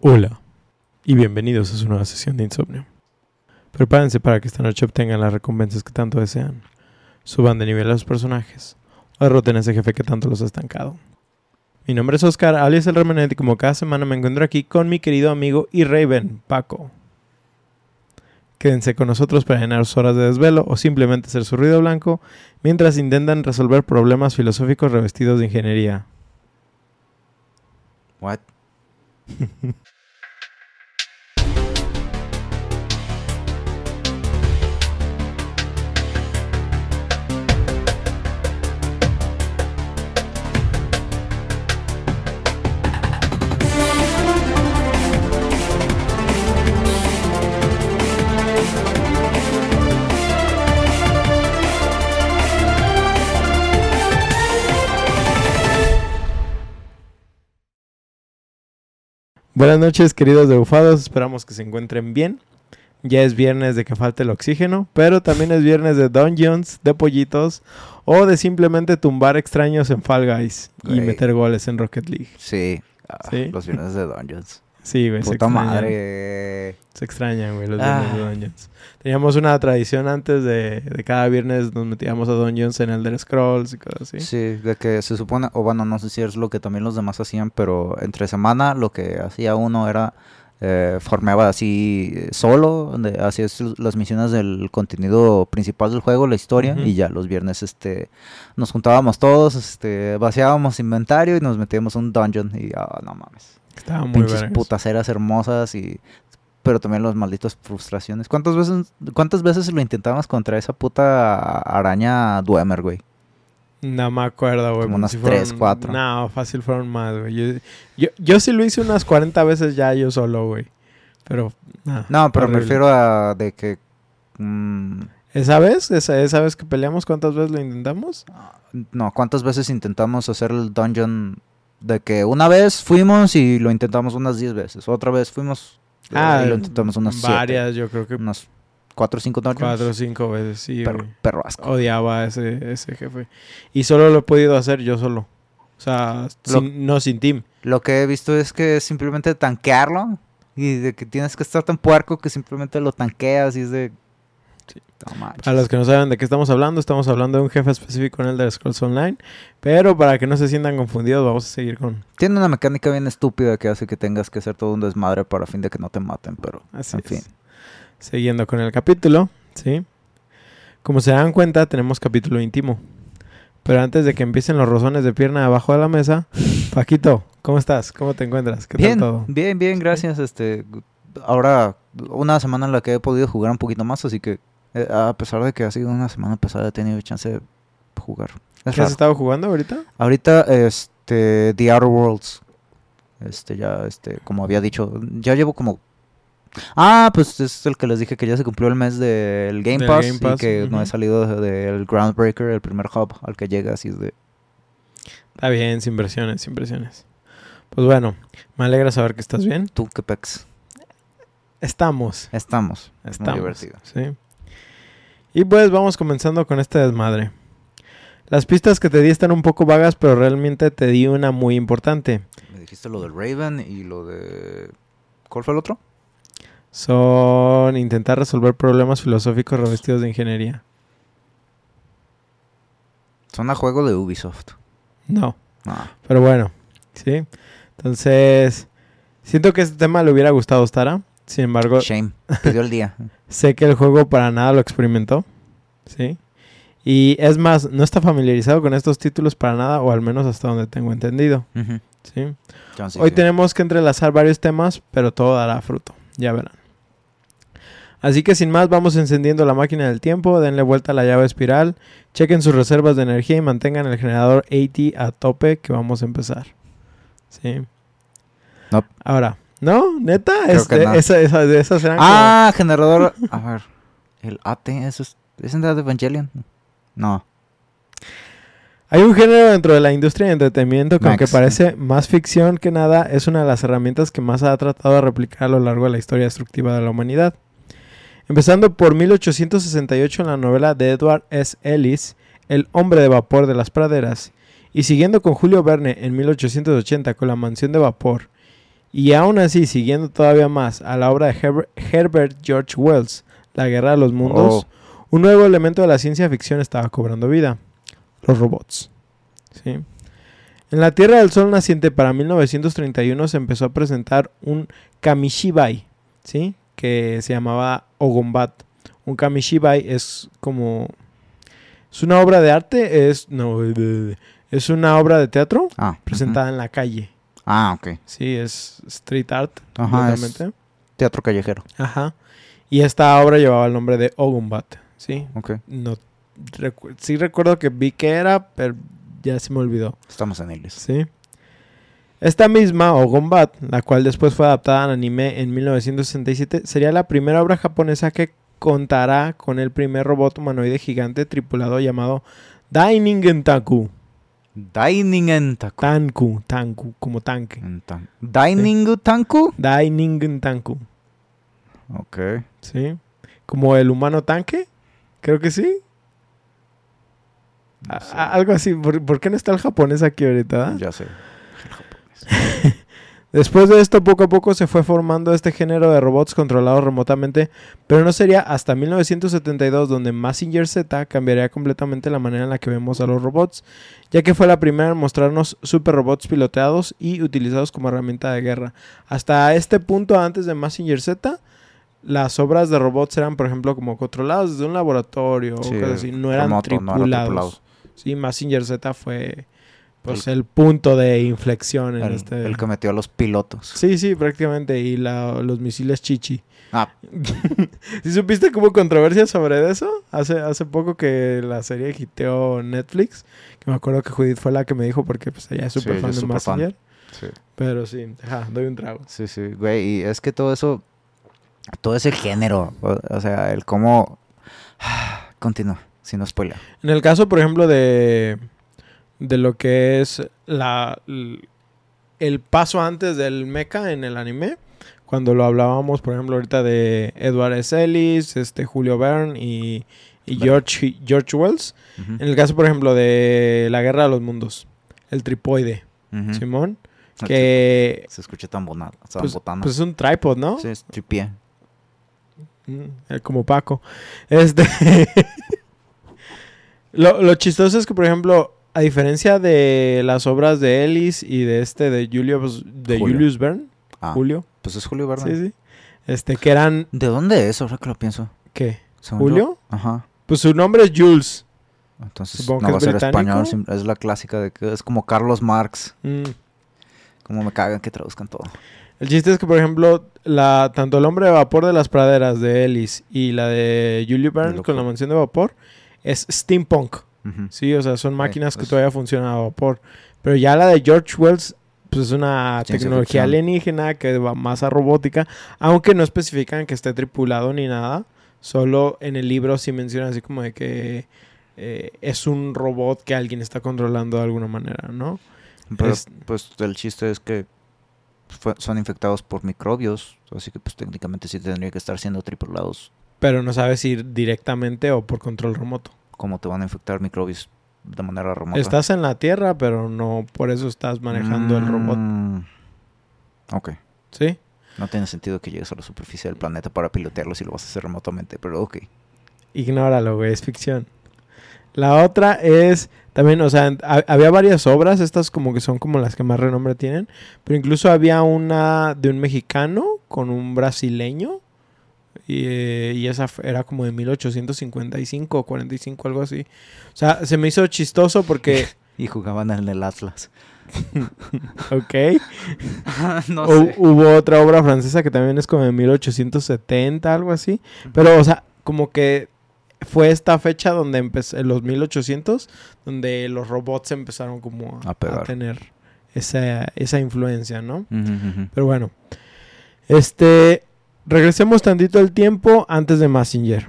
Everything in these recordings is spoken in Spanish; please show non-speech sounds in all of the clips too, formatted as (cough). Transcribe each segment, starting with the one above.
Hola y bienvenidos a su nueva sesión de insomnio. Prepárense para que esta noche obtengan las recompensas que tanto desean, suban de nivel a los personajes o derroten a ese jefe que tanto los ha estancado. Mi nombre es Oscar, alias el Remenet y como cada semana me encuentro aquí con mi querido amigo y Raven, Paco. Quédense con nosotros para llenar sus horas de desvelo o simplemente hacer su ruido blanco mientras intentan resolver problemas filosóficos revestidos de ingeniería. What? (laughs) Buenas noches, queridos debufados. Esperamos que se encuentren bien. Ya es viernes de que falte el oxígeno, pero también es viernes de dungeons, de pollitos o de simplemente tumbar extraños en Fall Guys y meter goles en Rocket League. Sí. Ah, Sí. Los viernes de Dungeons. Sí, güey, se Puta extrañan. madre. Se extrañan, güey, los viernes de Ah. dungeons. Teníamos una tradición antes de, de cada viernes nos metíamos a dungeons en Elder Scrolls y cosas así. Sí, de que se supone, o bueno, no sé si es lo que también los demás hacían, pero entre semana lo que hacía uno era eh, farmeaba así eh, solo, donde hacías las misiones del contenido principal del juego, la historia, y ya los viernes este nos juntábamos todos, este vaciábamos inventario y nos metíamos a un dungeon y ah, no mames. Estaba muy pinches vergas. putaceras hermosas y pero también las malditas frustraciones. ¿Cuántas veces cuántas veces lo intentamos contra esa puta araña Dwemer, güey? No me acuerdo, güey. Como unas tres, fueron- cuatro. No, fácil fueron más, güey. Yo, yo, yo sí lo hice unas 40 veces ya yo solo, güey. Pero, nah, No, pero me refiero a de que mm, ¿Esa vez? ¿Esa, ¿Esa vez que peleamos? ¿Cuántas veces lo intentamos? no, ¿cuántas veces intentamos hacer el dungeon de que una vez fuimos y lo intentamos unas 10 veces, otra vez fuimos Ah, y lo intentamos unas siete, Varias, yo creo que unas 4 o 5 dungeons. cuatro o cinco veces, sí, güey. perro asco. Odiaba a ese, ese jefe. Y solo lo he podido hacer yo solo. O sea, Lo- sin- no sin team. Lo que he visto es que simplemente tanquearlo y de que tienes que estar tan puerco que simplemente lo tanqueas y es de... Sí. No manches. A los que no saben de qué estamos hablando, estamos hablando de un jefe específico en Elder Scrolls Online. Pero para que no se sientan confundidos, vamos a seguir con... Tiene una mecánica bien estúpida que hace que tengas que hacer todo un desmadre para fin de que no te maten, pero... Así en es. fin. Siguiendo con el capítulo, ¿sí? Como se dan cuenta, tenemos capítulo íntimo. Pero antes de que empiecen los rozones de pierna abajo de la mesa, (laughs) Paquito, ¿cómo estás? ¿Cómo te encuentras? ¿Qué Bien, tal todo? bien, bien, gracias. Este, ahora, una semana en la que he podido jugar un poquito más, así que eh, a pesar de que ha sido una semana pesada, he tenido chance de jugar. Es ¿Qué has estado jugando ahorita? Ahorita, este, The Outer Worlds. Este, ya, este, como había dicho, ya llevo como... Ah, pues es el que les dije que ya se cumplió el mes del Game Pass Game y que no he salido de- del Groundbreaker, el primer hub al que llegas y es de... Está bien, sin versiones, sin versiones. Pues bueno, me alegra saber que estás bien. Tú, qué pex. Estamos. Estamos. Es Estamos. muy divertido. Sí. Y pues vamos comenzando con este desmadre. Las pistas que te di están un poco vagas, pero realmente te di una muy importante. Me dijiste lo del Raven y lo de... ¿Cuál fue el otro? Son intentar resolver problemas filosóficos revestidos de ingeniería. Son a juego de Ubisoft. No, Ah, pero bueno, ¿sí? Entonces, siento que este tema le hubiera gustado a Stara. Sin embargo, shame. Pidió el día. (laughs) sé que el juego para nada lo experimentó, ¿sí? Y es más, no está familiarizado con estos títulos para nada, o al menos hasta donde tengo entendido. ¿sí? Hoy sí. tenemos que entrelazar varios temas, pero todo dará fruto, ya verán. Así que sin más, vamos encendiendo la máquina del tiempo, denle vuelta a la llave espiral, chequen sus reservas de energía y mantengan el generador AT a tope que vamos a empezar. ¿Sí? Nope. Ahora, ¿no? ¿Neta? Creo que no. esa, esa- de esas eran Ah, generador... A ver. El AT, eso es... ¿Es en de Evangelion? No. Hay un género dentro de la industria de entretenimiento que aunque parece más ficción que nada, es una de las herramientas que más ha tratado de replicar a lo largo de la historia destructiva de la humanidad. Empezando por 1868 en la novela de Edward S. Ellis, El hombre de vapor de las praderas, y siguiendo con Julio Verne en 1880 con La mansión de vapor, Y aún así, siguiendo todavía más a la obra de Herber- Herbert George Wells, La Guerra de los Mundos, un nuevo elemento de la ciencia ficción estaba cobrando vida, los robots. ¿sí? En la Tierra del Sol naciente para 1931 se empezó a presentar un Kamishibai, ¿sí? que se llamaba Ogombat. Un Kamishibai es como... Es una obra de arte, es... No, es una obra de teatro Ah, presentada en la calle. Ah, ok. Sí, es street art. Ajá, es teatro callejero. Ajá. Y esta obra llevaba el nombre de Ogumbat, ¿sí? Ok. No recu- sí recuerdo que vi que era, pero ya se me olvidó, Estamos en Ilis. ¿sí? Esta misma Ogumbat, la cual después fue adaptada al anime en 1967, sería la primera obra japonesa que contará con el primer robot humanoide gigante tripulado llamado Dainin Taku. Dining en Taku. Tanku, Tanku, como tanque. Tan- Dining Tanku. Dainin Tanku. Ok. ¿Sí? Como el humano tanque. Creo que sí. No sé. algo así. ¿Por, por qué no está el japonés aquí ahorita? ah? Ya sé. El japonés. (laughs) Después de esto, poco a poco se fue formando este género de robots controlados remotamente, pero no sería hasta 1972 donde Massinger Z cambiaría completamente la manera en la que vemos a los robots, ya que fue la primera en mostrarnos super robots piloteados y utilizados como herramienta de guerra. Hasta este punto, antes de Massinger Z, las obras de robots eran, por ejemplo, como controlados desde un laboratorio o Sí, cosas así, no eran remoto, no era tripulados. tripulado. Sí, Massinger Z fue pues el, punto de inflexión en El, este. el que metió a los pilotos. Sí, sí, prácticamente. Y la- los misiles chichi. Ah, (laughs) ¿Sí supiste que hubo controversia sobre eso? Hace, hace poco que la serie hiteó Netflix. Que me acuerdo que Judith fue la que me dijo porque pues ella es súper fan de. Massinger. sí. Pero sí, ajá, doy un trago. Sí, sí, güey, y es que todo eso, todo ese género, o, o sea, el cómo... (sighs) Continúa, si no spoiler. En el caso, por ejemplo, de, de lo que es la, el paso antes del mecha en el anime, cuando lo hablábamos, por ejemplo, ahorita de Edward S. Ellis, este, Julio Verne y, y. George, George Wells. En el caso, por ejemplo, de La Guerra de los Mundos, el tripoide. Simón, que Se escucha tan bonado, tan pues, botana. pues es un tripod, ¿no? Sí, es tripié. Mm, eh, como Paco. Este. (laughs) lo, lo chistoso es que, por ejemplo, a diferencia de las obras de Ellis y de este de Julius, de Julio. Julius Verne, Ah, Julio, pues es Julio Verne. sí, sí. Este, que eran. ¿De dónde es? Ahora que lo pienso. ¿Qué? Yo- ¿Julio? Ajá. Pues su nombre es Jules. Entonces Supongo no va a ser británico. español, es la clásica de que es como Carlos Marx. Mm. Como me cagan que traduzcan todo. El chiste es que, por ejemplo, la, tanto el hombre de vapor de las praderas de Ellis y la de Julius Verne con la mansión de vapor es steampunk. Sí, o sea, son máquinas que pues- todavía funcionan a vapor. Pero ya la de George Wells, pues es una tecnología alienígena que va más a robótica, aunque no especifican que esté tripulado ni nada. Solo en el libro sí mencionan así como de que eh, es un robot que alguien está controlando de alguna manera, ¿no? Pero, Es- pues el chiste es que fue- son infectados por microbios, así que pues técnicamente sí tendría que estar siendo tripulados. Pero no sabes si directamente o por control remoto. ¿Cómo te van a infectar microbios de manera remota? Estás en la Tierra, pero no por eso estás manejando el robot. Mm, Ok. ¿Sí? No tiene sentido que llegues a la superficie del planeta para pilotearlo si lo vas a hacer remotamente, pero ok. Ignóralo, güey, es ficción. La otra es también, o sea, ha- había varias obras, estas como que son como las que más renombre tienen, pero incluso había una de un mexicano con un brasileño y, eh, y esa era como de 1855 o 45, algo así. O sea, se me hizo chistoso porque, (laughs) Y jugaban en el Atlas. (laughs) ok, (laughs) no hu- hubo otra obra francesa que también es como de 1870, algo así, pero, o sea, como que fue esta fecha donde empezó, en los 1800, donde los robots empezaron como a, A pegar. a tener esa, esa influencia, ¿no? Pero bueno, este, regresemos tantito al tiempo antes de Massinger.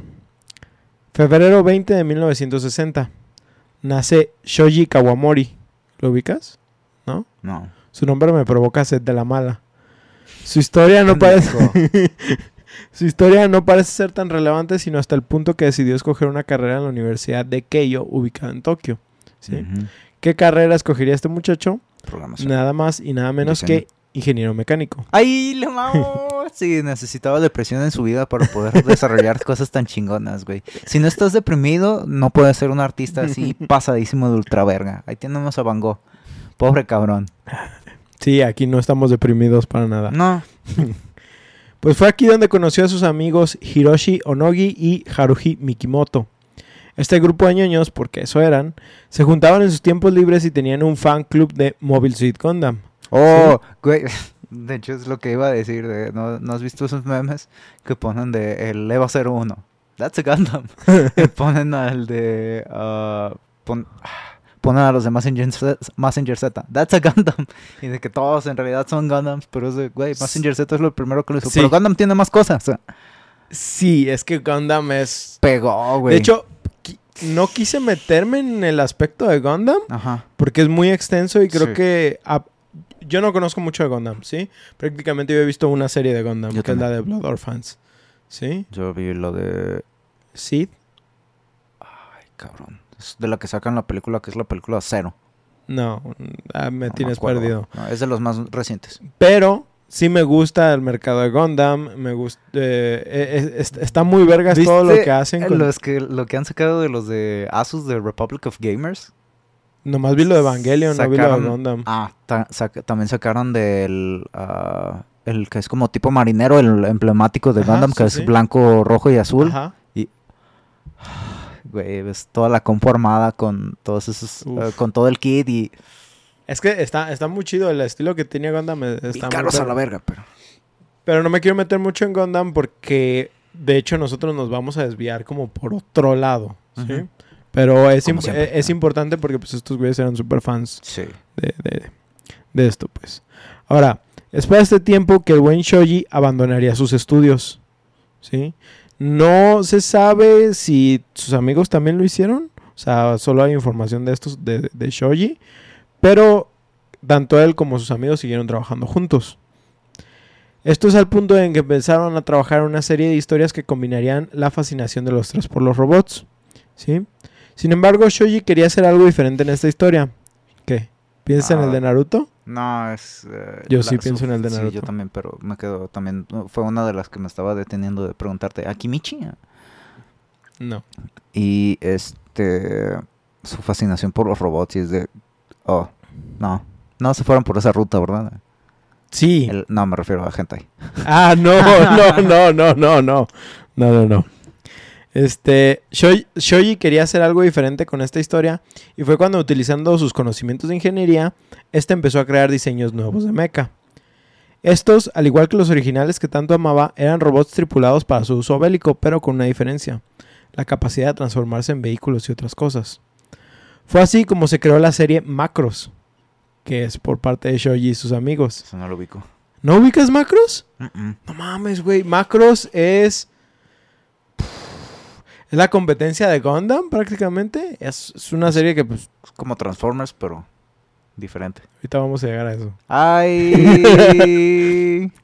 Febrero 20 de 1960, nace Shoji Kawamori. ¿Lo ubicas? ¿No? No. Su nombre me provoca sed de la mala. Su historia no parece... (laughs) Su historia no parece ser tan relevante sino hasta el punto que decidió escoger una carrera en la Universidad de Keio, ubicada en Tokio. ¿Qué carrera escogería este muchacho? Programación. Nada más y nada menos Diseño. que ingeniero mecánico. ¡Ay, le mamo! (laughs) Sí, necesitaba depresión en su vida para poder desarrollar (laughs) cosas tan chingonas, güey. Si no estás deprimido, no puedes ser un artista así (laughs) pasadísimo de ultraverga. Ahí tenemos a Van Gogh. Pobre cabrón. Sí, aquí no estamos deprimidos para nada. No. Pues fue aquí donde conoció a sus amigos Hiroshi Onogi y Haruhi Mikimoto. Este grupo de ñoños, porque eso eran, se juntaban en sus tiempos libres y tenían un fan club de Mobile Suit Gundam. Oh, güey. (laughs) De hecho, es lo que iba a decir. De, ¿no, ¿no has visto esos memes que ponen de el EVA 01? That's a Gundam. (laughs) y ponen al de... ah, pon- ponen a los de Messenger Z, Messenger Z. That's a Gundam. Y de que todos en realidad son Gundams. Pero es de, güey, Messenger Z es lo primero que lo hizo. Sí. Pero Gundam tiene más cosas. Sí, es que Gundam es... pegó, güey. De hecho, no quise meterme en el aspecto de Gundam Ajá. porque es muy extenso y creo Sí. que... yo no conozco mucho de Gundam, ¿sí? Prácticamente yo he visto una serie de Gundam, Yo que es la de. Blood Orphans. ¿Sí? Yo vi lo de... Sid. Ay, cabrón. Es de la que sacan la película, que es la película Cero. No, ah, me No tienes perdido. No, es de los más recientes. Pero sí me gusta el mercado de Gundam. Me gusta. eh, eh, es- está muy vergas todo lo ¿Viste que hacen. con- Los que, lo que han sacado de los de Asus de Republic of Gamers. Nomás vi lo de Evangelion, no vi lo de Gundam. Ah, ta- también sacaron del... ah, el que es como tipo marinero, el emblemático de Ajá, Gundam, que sí, es blanco, rojo y azul. Ajá. Güey, ves toda la conformada con todos esos... Eh, con todo el kit y... Es que está, está muy chido. El estilo que tenía Gundam eh, y está muy caros a la verga, pero... Pero no me quiero meter mucho en Gundam porque de hecho nosotros nos vamos a desviar como por otro lado. ¿sí? Ujú. Pero es, Como imp- siempre. eh, es importante porque pues estos güeyes eran super fans Sí. de, de- de esto, pues. Ahora, es para este tiempo que el buen Shoji abandonaría sus estudios. ¿Sí? No se sabe si sus amigos también lo hicieron. O sea, solo hay información de estos de, de Shoji. Pero tanto él como sus amigos siguieron trabajando juntos. Esto es al punto en que empezaron a trabajar una serie de historias que combinarían la fascinación de los tres por los robots. ¿Sí? Sin embargo, Shoji quería hacer algo diferente en esta historia. ¿Qué? ¿Piensas en el Ah. de Naruto? No, es... eh, Yo sí pienso en el de Sí, yo Naruto. también, pero me quedo también... Fue una de las que me estaba deteniendo de preguntarte, ¿a Kimichi? No. Y este... Su fascinación por los robots y es de... Oh, no. No se fueron por esa ruta, ¿verdad? Sí. El- no, me refiero a Hentai. Ah, no, (laughs) no, no, no, no, no. No, no, no. Este, Shoji quería hacer algo diferente con esta historia y fue cuando utilizando sus conocimientos de ingeniería, este empezó a crear diseños nuevos de mecha. Estos, al igual que los originales que tanto amaba, eran robots tripulados para su uso bélico, pero con una diferencia, la capacidad de transformarse en vehículos y otras cosas. Fue así como se creó la serie Macros, que es por parte de Shoji y sus amigos. Eso no lo ubico. ¿No ubicas Macros? No mames, güey. Macros es. Es la competencia de Gundam, prácticamente. Es, es una serie que, pues, Es como Transformers, pero diferente. ahorita vamos a llegar a eso. ¡Ay! (laughs)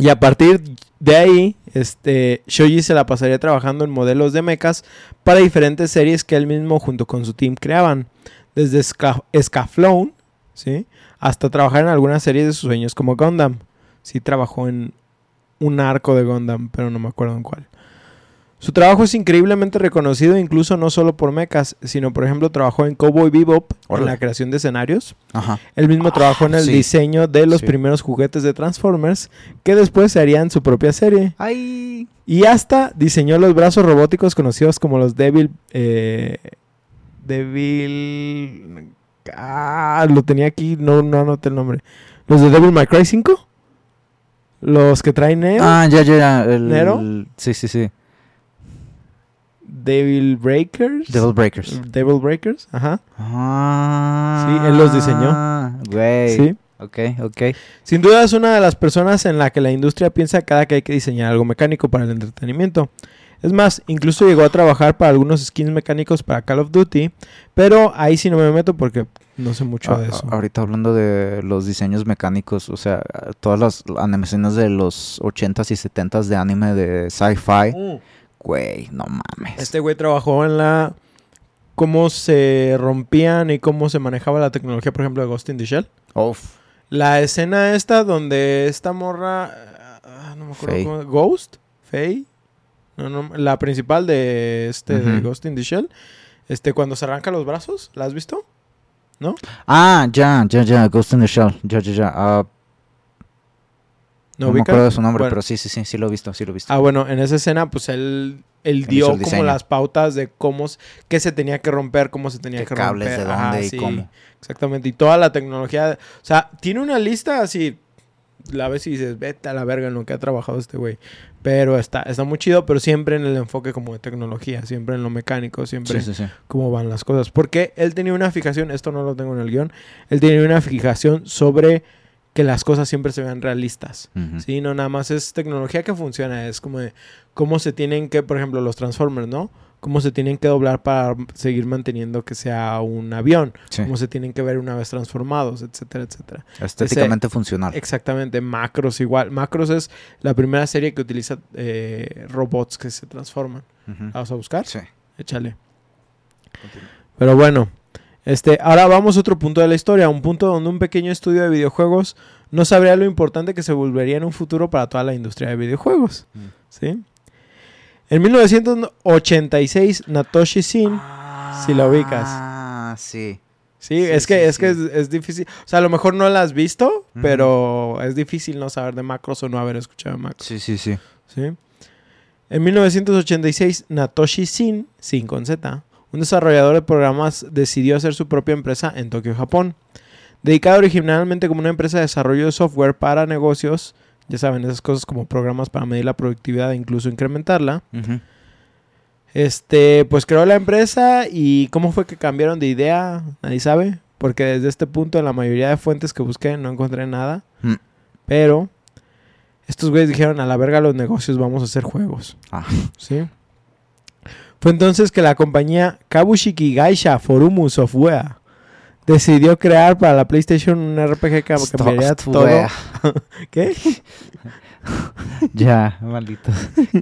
Y a partir de ahí, este, Shoji se la pasaría trabajando en modelos de mechas para diferentes series que él mismo junto con su team creaban. Desde Ska, Scaflowne, ¿sí? Hasta trabajar en algunas series de sus sueños como Gundam. Sí trabajó en un arco de Gundam, pero no me acuerdo en cuál. Su trabajo es increíblemente reconocido incluso no solo por mechas, sino por ejemplo trabajó en Cowboy Bebop en la creación de escenarios. Ajá. Él mismo trabajó en el sí. diseño de los Sí. primeros juguetes de Transformers, que después se harían su propia serie. ¡Ay! Y hasta diseñó los brazos robóticos conocidos como los Devil... eh, Devil... Ah, lo tenía aquí, no, no anoté el nombre. ¿Los de Devil May Cry 5? ¿Los que traen Neo? Ah, ya, ya, ya. El, ¿Nero? Sí, sí, sí. Devil Breakers. Devil Breakers. Devil Breakers, ajá. Ah. Sí, él los diseñó. Güey. Sí. Ok, ok. Sin duda es una de las personas en la que la industria piensa cada que hay que diseñar algo mecánico para el entretenimiento. Es más, incluso llegó a trabajar para algunos skins mecánicos para Call of Duty, pero ahí sí no me meto porque no sé mucho de eso. a- ahorita hablando de los diseños mecánicos, o sea, todas las animaciones de los 80s y 70s de anime de sci-fi, Mm. Güey, no mames. Este güey trabajó en la cómo se rompían y cómo se manejaba la tecnología, por ejemplo, de Ghost in the Shell. Uf. La escena esta donde esta morra. ah, no me acuerdo Faye. cómo. Ghost? Faye. No, no, la principal de este de. Ghost in the Shell. Este, cuando se arranca los brazos, ¿la has visto? ¿No? Ah, ya, ya, ya, Ghost in the Shell. Ya, ya, ya. Ah, no, me ubicas? acuerdo de su nombre, Bueno. pero sí, sí, sí, sí lo he visto, sí lo he visto. Ah, bueno, en esa escena, pues él, él dio como las pautas de cómo, qué se tenía que romper, cómo se tenía ¿Qué que cables, romper. de Ajá, dónde y sí, cómo? Exactamente. Y toda la tecnología. O sea, tiene una lista así. La ves y dices, vete a la verga en lo que ha trabajado este güey. Pero está, está muy chido, pero siempre en el enfoque como de tecnología, siempre en lo mecánico, siempre Sí, sí, sí. cómo van las cosas. Porque él tenía una fijación, esto no lo tengo en el guion, él tenía una fijación sobre que las cosas siempre se vean realistas. Sí, no nada más es tecnología que funciona, es como de cómo se tienen que, por ejemplo, los Transformers, ¿no? Cómo se tienen que doblar para seguir manteniendo que sea un avión, Sí. cómo se tienen que ver una vez transformados, etcétera, etcétera. Estéticamente funcional. Exactamente, Macros igual. Macros es la primera serie que utiliza eh, robots que se transforman. Ujú. ¿La vas a buscar? Sí. Échale. Pero bueno, este, ahora vamos a otro punto de la historia, un punto donde un pequeño estudio de videojuegos no sabría lo importante que se volvería en un futuro para toda la industria de videojuegos. Mm. ¿Sí? En 1986, Natoshi Sin. si la ubicas. Ah, sí. Sí, Sí, es que, sí, es, que es, difícil. O sea, a lo mejor no la has visto, pero es difícil no saber de macros o no haber escuchado de macros. Sí, sí, sí. ¿sí? En 1986, Natoshi Sin, Sin con Z, un desarrollador de programas, decidió hacer su propia empresa en Tokio, Japón. Dedicada originalmente como una empresa de desarrollo de software para negocios, ya saben, esas cosas como programas para medir la productividad e incluso incrementarla. Este, pues creó la empresa y cómo fue que cambiaron de idea, nadie sabe, porque desde este punto en la mayoría de fuentes que busqué no encontré nada, Mm. pero estos güeyes dijeron a la verga los negocios, vamos a hacer juegos. Ah. ¿Sí? Fue entonces que la compañía Kabushiki Gaisha Forumu Software decidió crear para la PlayStation un RPG que cambiaría todo. (laughs) ¿Qué? (laughs) Ya, maldito.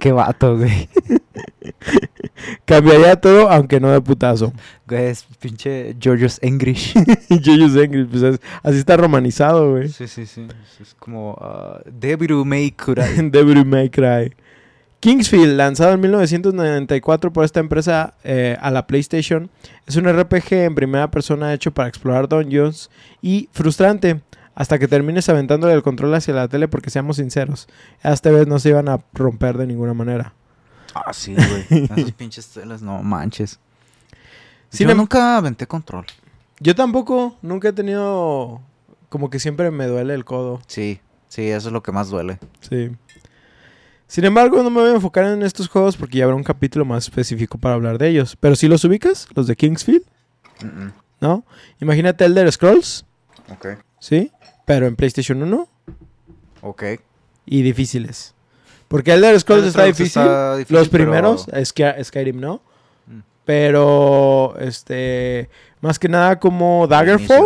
Qué vato, güey. (laughs) Cambiaría todo, aunque no de putazo. Güey, es pinche George's English. Yoyos English, pues es- así está romanizado, güey. Sí, sí, sí. Es como uh, Devil May Cry. Devil May Cry. Kingsfield, lanzado en 1994 por esta empresa eh, a la PlayStation, es un RPG en primera persona hecho para explorar dungeons y frustrante hasta que termines aventándole el control hacia la tele porque seamos sinceros, esta vez no se iban a romper de ninguna manera. Ah, sí, güey. (laughs) Esos pinches telas, no manches. Sin Yo em- nunca aventé control. Yo tampoco, nunca he tenido como que siempre me duele el codo. Sí, sí, eso es lo que más duele. Sí. Sin embargo, no me voy a enfocar en estos juegos porque ya habrá un capítulo más específico para hablar de ellos. Pero si los ubicas, los de Kingsfield, ¿no? Imagínate Elder Scrolls, Ok. ¿sí? Pero en PlayStation 1 Ok. y difíciles. Porque Elder Scrolls Elder está difícil. está difícil, Los pero- primeros, Sky- Skyrim no. Mm. Pero, este, más que nada como Daggerfall,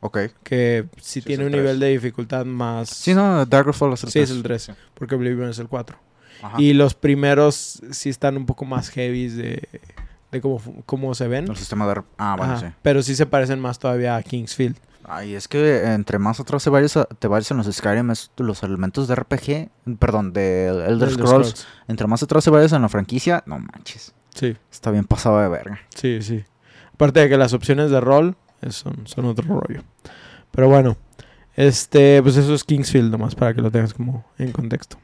Ok. que sí, Sí, tiene un el nivel de dificultad más... Sí, no, Daggerfall es el Sí, es tres. el 3, porque Oblivion es el 4. Ajá. Y los primeros sí están un poco más heavy de, de cómo, cómo se ven. El sistema de... Ah, bueno, Ajá, sí. Pero sí se parecen más todavía a Kingsfield. Ay, es que entre más atrás te vayas, a- te vayas en los Skyrim, es los elementos de RPG, perdón, de Elder, Elder Scrolls, entre más atrás te vayas en la franquicia, no manches, Sí, está bien pasado de verga. sí, sí. Aparte de que las opciones de rol son, son otro rollo. Pero bueno, este, pues eso es Kingsfield nomás para que lo tengas como en contexto.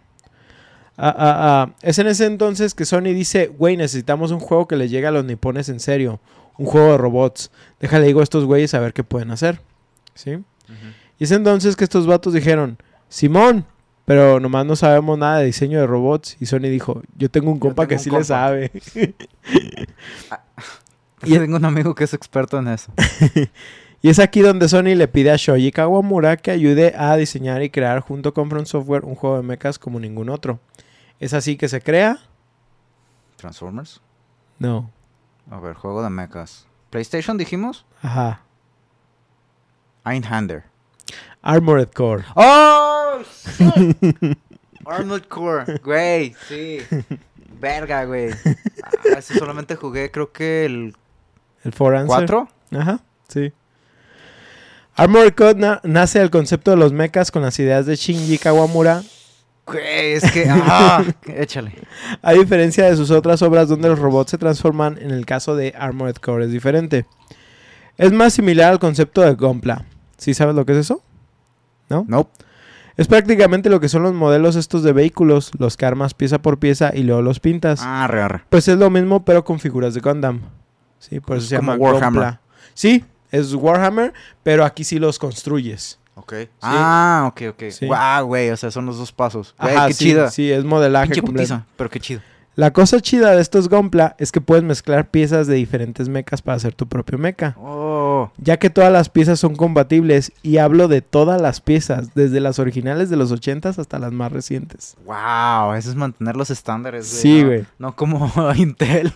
Ah, ah, ah. Es en ese entonces que Sony dice, güey, necesitamos un juego que le llegue a los nipones en serio. Un juego de robots. Déjale digo a estos güeyes a ver qué pueden hacer. ¿Sí? Y es entonces que estos vatos dijeron, Simón, pero nomás no sabemos nada de diseño de robots. Y Sony dijo, yo tengo un compa que sí le compa". sabe. (laughs) (laughs) Y tengo un amigo que es experto en eso. (laughs) y es aquí donde Sony le pide a Shoji Kawamura que ayude a diseñar y crear junto con From Software un juego de mechas como ningún otro. ¿Es así que se crea? Transformers. No. A ver, juego de mechas. PlayStation dijimos. Ajá. Einhander. Armored Core. (laughs) ¡Oh! shit! Arnold Core. Güey, sí. (laughs) Verga, güey. Ah, ese solamente jugué, creo que el El For Answer. 4. Ajá, sí. Armored Core na- nace del concepto de los mechas con las ideas de Shinji Kawamura, es que. Ah, (laughs) échale. a diferencia de sus otras obras donde los robots se transforman, en el caso de Armored Core es diferente. Es más similar al concepto de Gunpla. ¿Sí sabes lo que es eso? Nope. Es prácticamente lo que son los modelos estos de vehículos, los que armas pieza por pieza y luego los pintas. Ah, re, arre. Pues es lo mismo, pero con figuras de Gundam. Sí, por eso Es se como llama Warhammer. Gunpla. Sí, es Warhammer, pero aquí sí los construyes. Ok. Ah, ok, ok. Sí. Guau, güey, o sea, son los dos pasos. Güey, Ajá, qué sí, chida. Sí, es modelaje Pinche putiza, pero qué chido. La cosa chida de estos Gunpla es que puedes mezclar piezas de diferentes mechas para hacer tu propio mecha. Oh. Ya que todas las piezas son compatibles y hablo de todas las piezas, desde las originales de los 80s hasta las más recientes. Wow, eso es mantener los estándares, güey. Sí, no- güey. No como (laughs) Intel.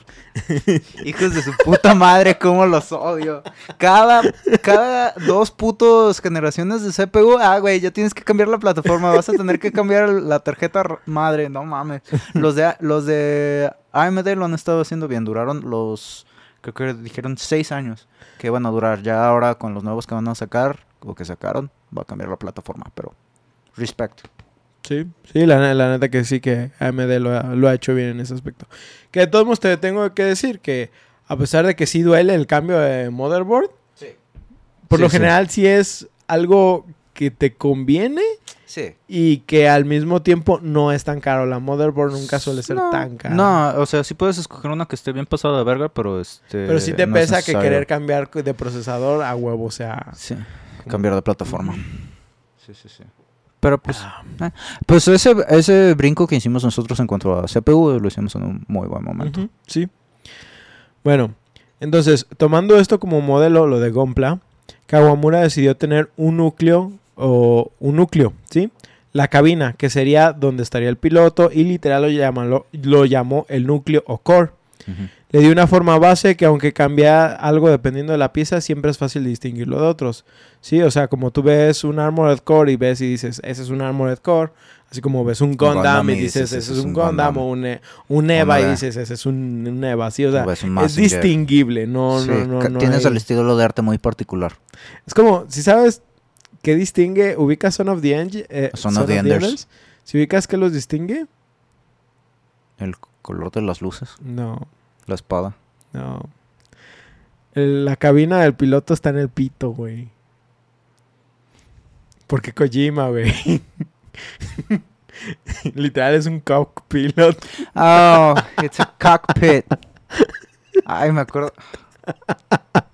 (laughs) Hijos de su puta madre, cómo los odio. Cada, cada dos putos generaciones de CPU, ah, güey, ya tienes que cambiar la plataforma. Vas a tener que cambiar la tarjeta madre, no mames. Los de, los de AMD lo han estado haciendo bien. Duraron los, creo que dijeron seis años que van a durar. Ya ahora con los nuevos que van a sacar, o que sacaron, va a cambiar la plataforma, pero respect. Sí, sí, la, la neta que sí que AMD lo ha, lo ha hecho bien en ese aspecto. Que de todos modos te tengo que decir que a pesar de que sí duele el cambio de motherboard, Sí. por Sí, lo sí. general sí es algo que te conviene Sí. y que al mismo tiempo no es tan caro. La motherboard nunca suele ser no, tan cara. No, o sea, sí puedes escoger una que esté bien pasada de verga, pero este. Pero sí te no pesa que querer cambiar de procesador a huevo, o sea... Sí, cambiar de plataforma. Sí, sí, sí. Pero pues. Ah. eh, Pues ese, ese brinco que hicimos nosotros en cuanto a CPU lo hicimos en un muy buen momento. Sí. Bueno, entonces, tomando esto como modelo, lo de Gonpla, Kawamura decidió tener un núcleo o un núcleo, ¿sí? La cabina, que sería donde estaría el piloto y literal lo, llama- lo, lo llamó el núcleo o core. Le dio una forma base que aunque cambia algo dependiendo de la pieza, siempre es fácil distinguirlo de otros. Sí, o sea, como tú ves un Armored Core y ves y dices, ese es un Armored Core, así como ves un Gundam, Gundam y y dices, ese es un Gundam, o un, e- un Eva y dices, ese es un, un Eva, sí, o sea, O es distinguible, no, Sí, no, no, no Tienes hay- el estilo de arte muy particular. Es como, si sabes qué distingue, ubicas Son of the End, eh, Son of the Enders. Si ubicas qué los distingue, El color de las luces, no, la espada. no. La cabina del piloto está en el pito, güey. Porque Kojima, güey. (laughs) Literal es un cockpilot. Oh, it's a cockpit. Ay, me acuerdo. (laughs)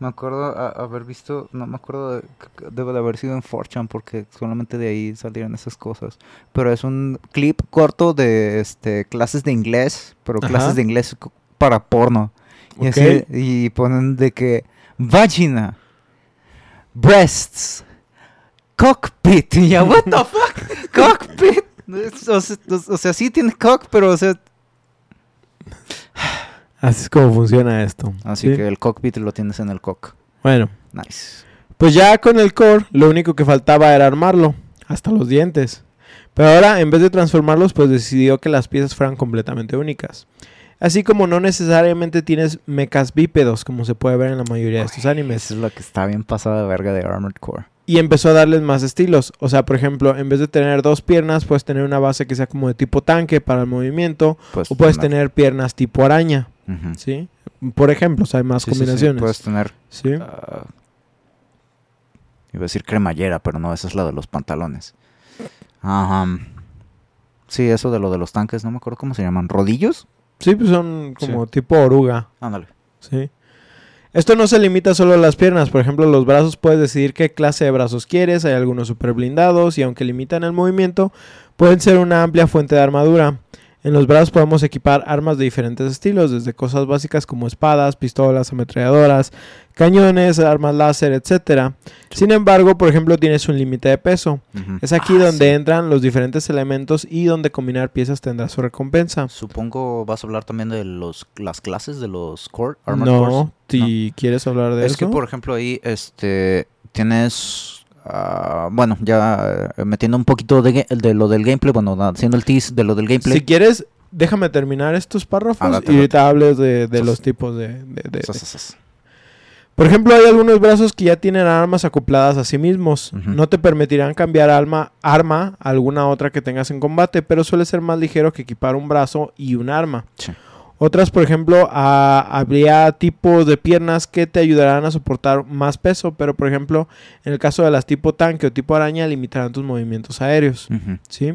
Me acuerdo a- haber visto, no me acuerdo, de- debe de haber sido en 4chan porque solamente de ahí salieron esas cosas. Pero es un clip corto de este clases de inglés, pero Ajá. clases de inglés para porno. Y, Ok. así- y ponen de que vagina, breasts, cockpit. (laughs) Y ya, what the fuck, (laughs) cockpit. (laughs) O sea, o sea, sí tiene cock, pero o sea, Así es como funciona esto. Así ¿sí? que el cockpit lo tienes en el cock. Bueno, Nice. pues ya con el core, lo único que faltaba era armarlo. Hasta los dientes. Pero ahora, en vez de transformarlos, pues decidió que las piezas fueran completamente únicas. Así como no necesariamente tienes mechas bípedos, como se puede ver en la mayoría de estos animes. Eso es lo que está bien pasado de verga de Armored Core. Y empezó a darles más estilos. O sea, por ejemplo, en vez de tener dos piernas, puedes tener una base que sea como de tipo tanque para el movimiento. Puedes O puedes tener piernas tipo araña. ¿Sí? Por ejemplo, o sea, hay más Sí, sí, sí, combinaciones. Puedes tener. ¿Sí? ah, iba a decir cremallera, pero no, esa es la de los pantalones. Ajá. Sí, eso de lo de los tanques, no me acuerdo cómo se llaman. ¿Rodillos? Sí, pues son como tipo oruga. Ándale. ¿Sí? Esto no se limita solo a las piernas, por ejemplo, los brazos puedes decidir qué clase de brazos quieres, hay algunos super blindados y aunque limitan el movimiento, pueden ser una amplia fuente de armadura. En los brazos podemos equipar armas de diferentes estilos, desde cosas básicas como espadas, pistolas, ametralladoras, cañones, armas láser, etc. Sin embargo, por ejemplo, tienes un límite de peso. Es aquí Ah, donde sí. entran los diferentes elementos y donde combinar piezas tendrá su recompensa. Supongo vas a hablar también de los, las clases de los core, Armored No, Cores. si quieres hablar de es eso. que, por ejemplo, ahí este tienes. Ah, bueno, ya eh, metiendo un poquito de, lo del gameplay, bueno, haciendo el tease de lo del gameplay. Si quieres, déjame terminar estos párrafos y ahorita hables de, de los tipos de... Por ejemplo, hay algunos brazos que ya tienen armas acopladas a sí mismos. No te permitirán cambiar alma, arma a alguna otra que tengas en combate, pero suele ser más ligero que equipar un brazo y un arma. Sí. Otras, por ejemplo, a- habría tipos de piernas que te ayudarán a soportar más peso, pero por ejemplo, en el caso de las tipo tanque o tipo araña, limitarán tus movimientos aéreos. ¿sí?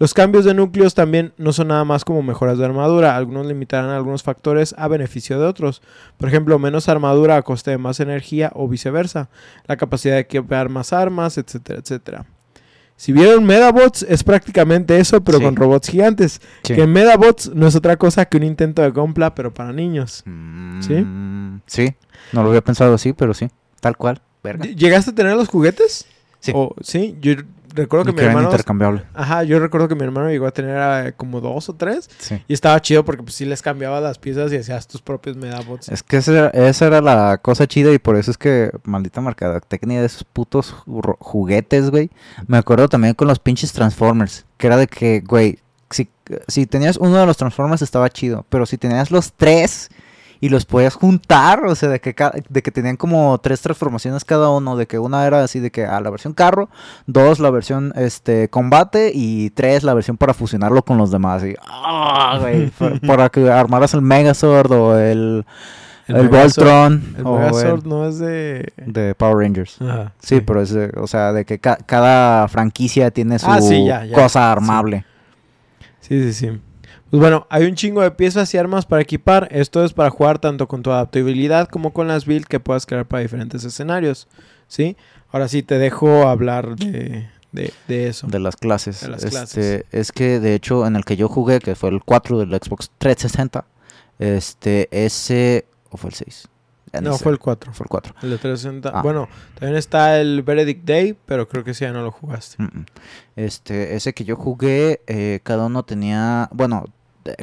Los cambios de núcleos también no son nada más como mejoras de armadura. Algunos limitarán algunos factores a beneficio de otros. Por ejemplo, menos armadura a coste de más energía o viceversa. La capacidad de equipar más armas, etcétera, etcétera. Si vieron Medabots, es prácticamente eso, pero Sí. con robots gigantes. Sí. Que Medabots no es otra cosa que un intento de compra, pero para niños. ¿Sí? Mm, Sí. No lo había pensado así, pero sí. Tal cual. Verga. ¿Llegaste a tener los juguetes? Sí. O- sí, yo recuerdo que Y mi hermano... intercambiables. Ajá, yo recuerdo que mi hermano llegó a tener eh, como dos o tres. Sí. Y estaba chido porque pues sí les cambiabas las piezas y hacías tus propios medabots. Es que esa era, esa era la cosa chida y por eso es que maldita mercadotecnia de esos putos ju- juguetes, güey. Me acuerdo también con los pinches Transformers, que era de que, güey, si, si tenías uno de los Transformers estaba chido, pero si tenías los tres y los podías juntar, o sea, de que, de que tenían como tres transformaciones cada uno, de que una era así de que a la versión carro, dos la versión este combate y tres la versión para fusionarlo con los demás. Y, ah, güey, (laughs) para que armaras el Megazord o el... El, Megazord- Voltron El Megazord el no es de... de Power Rangers. Ajá, Sí, pero es, de- o sea, de que ca- cada franquicia tiene su Ah, sí, ya, ya. cosa armable. Sí, sí, sí. Pues bueno, hay un chingo de piezas y armas para equipar. Esto es para jugar tanto con tu adaptabilidad como con las builds que puedas crear para diferentes escenarios. ¿Sí? Ahora sí te dejo hablar de, de, de eso. De las clases. De las Este, clases. Es que de hecho en el que yo jugué, que fue el 4 del Xbox 360, este, ese... ¿O fue el 6? Ya ni no, fue el 4. Fue el 4. El de 360. Ah. Bueno, también está el Verdict Day, pero creo que ese ya no lo jugaste. Este, ese que yo jugué, eh, cada uno tenía, bueno,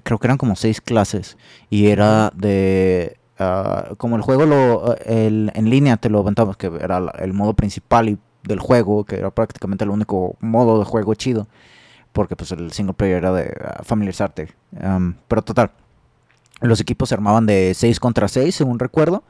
creo que eran como seis clases y era de, ah, como el juego lo, el, en línea te lo aventamos, que era el modo principal y del juego, que era prácticamente el único modo de juego chido, porque pues el single player era de ah, familiarizarte, Am, pero total. Los equipos se armaban de 6 contra 6, según recuerdo.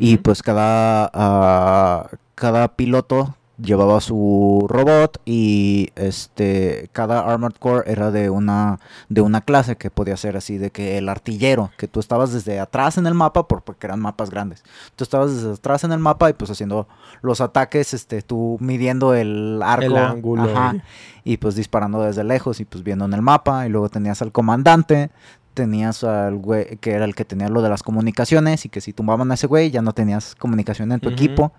Y pues cada, ah, cada piloto llevaba su robot y este cada armored core era de una de una clase que podía ser así de que el artillero que tú estabas desde atrás en el mapa por- porque eran mapas grandes tú estabas desde atrás en el mapa y pues haciendo los ataques este tú midiendo el arco El ángulo. ajá, y pues disparando desde lejos y pues viendo en el mapa y luego tenías al comandante tenías al güey que era el que tenía lo de las comunicaciones y que si tumbaban a ese güey ya no tenías comunicación en tu equipo.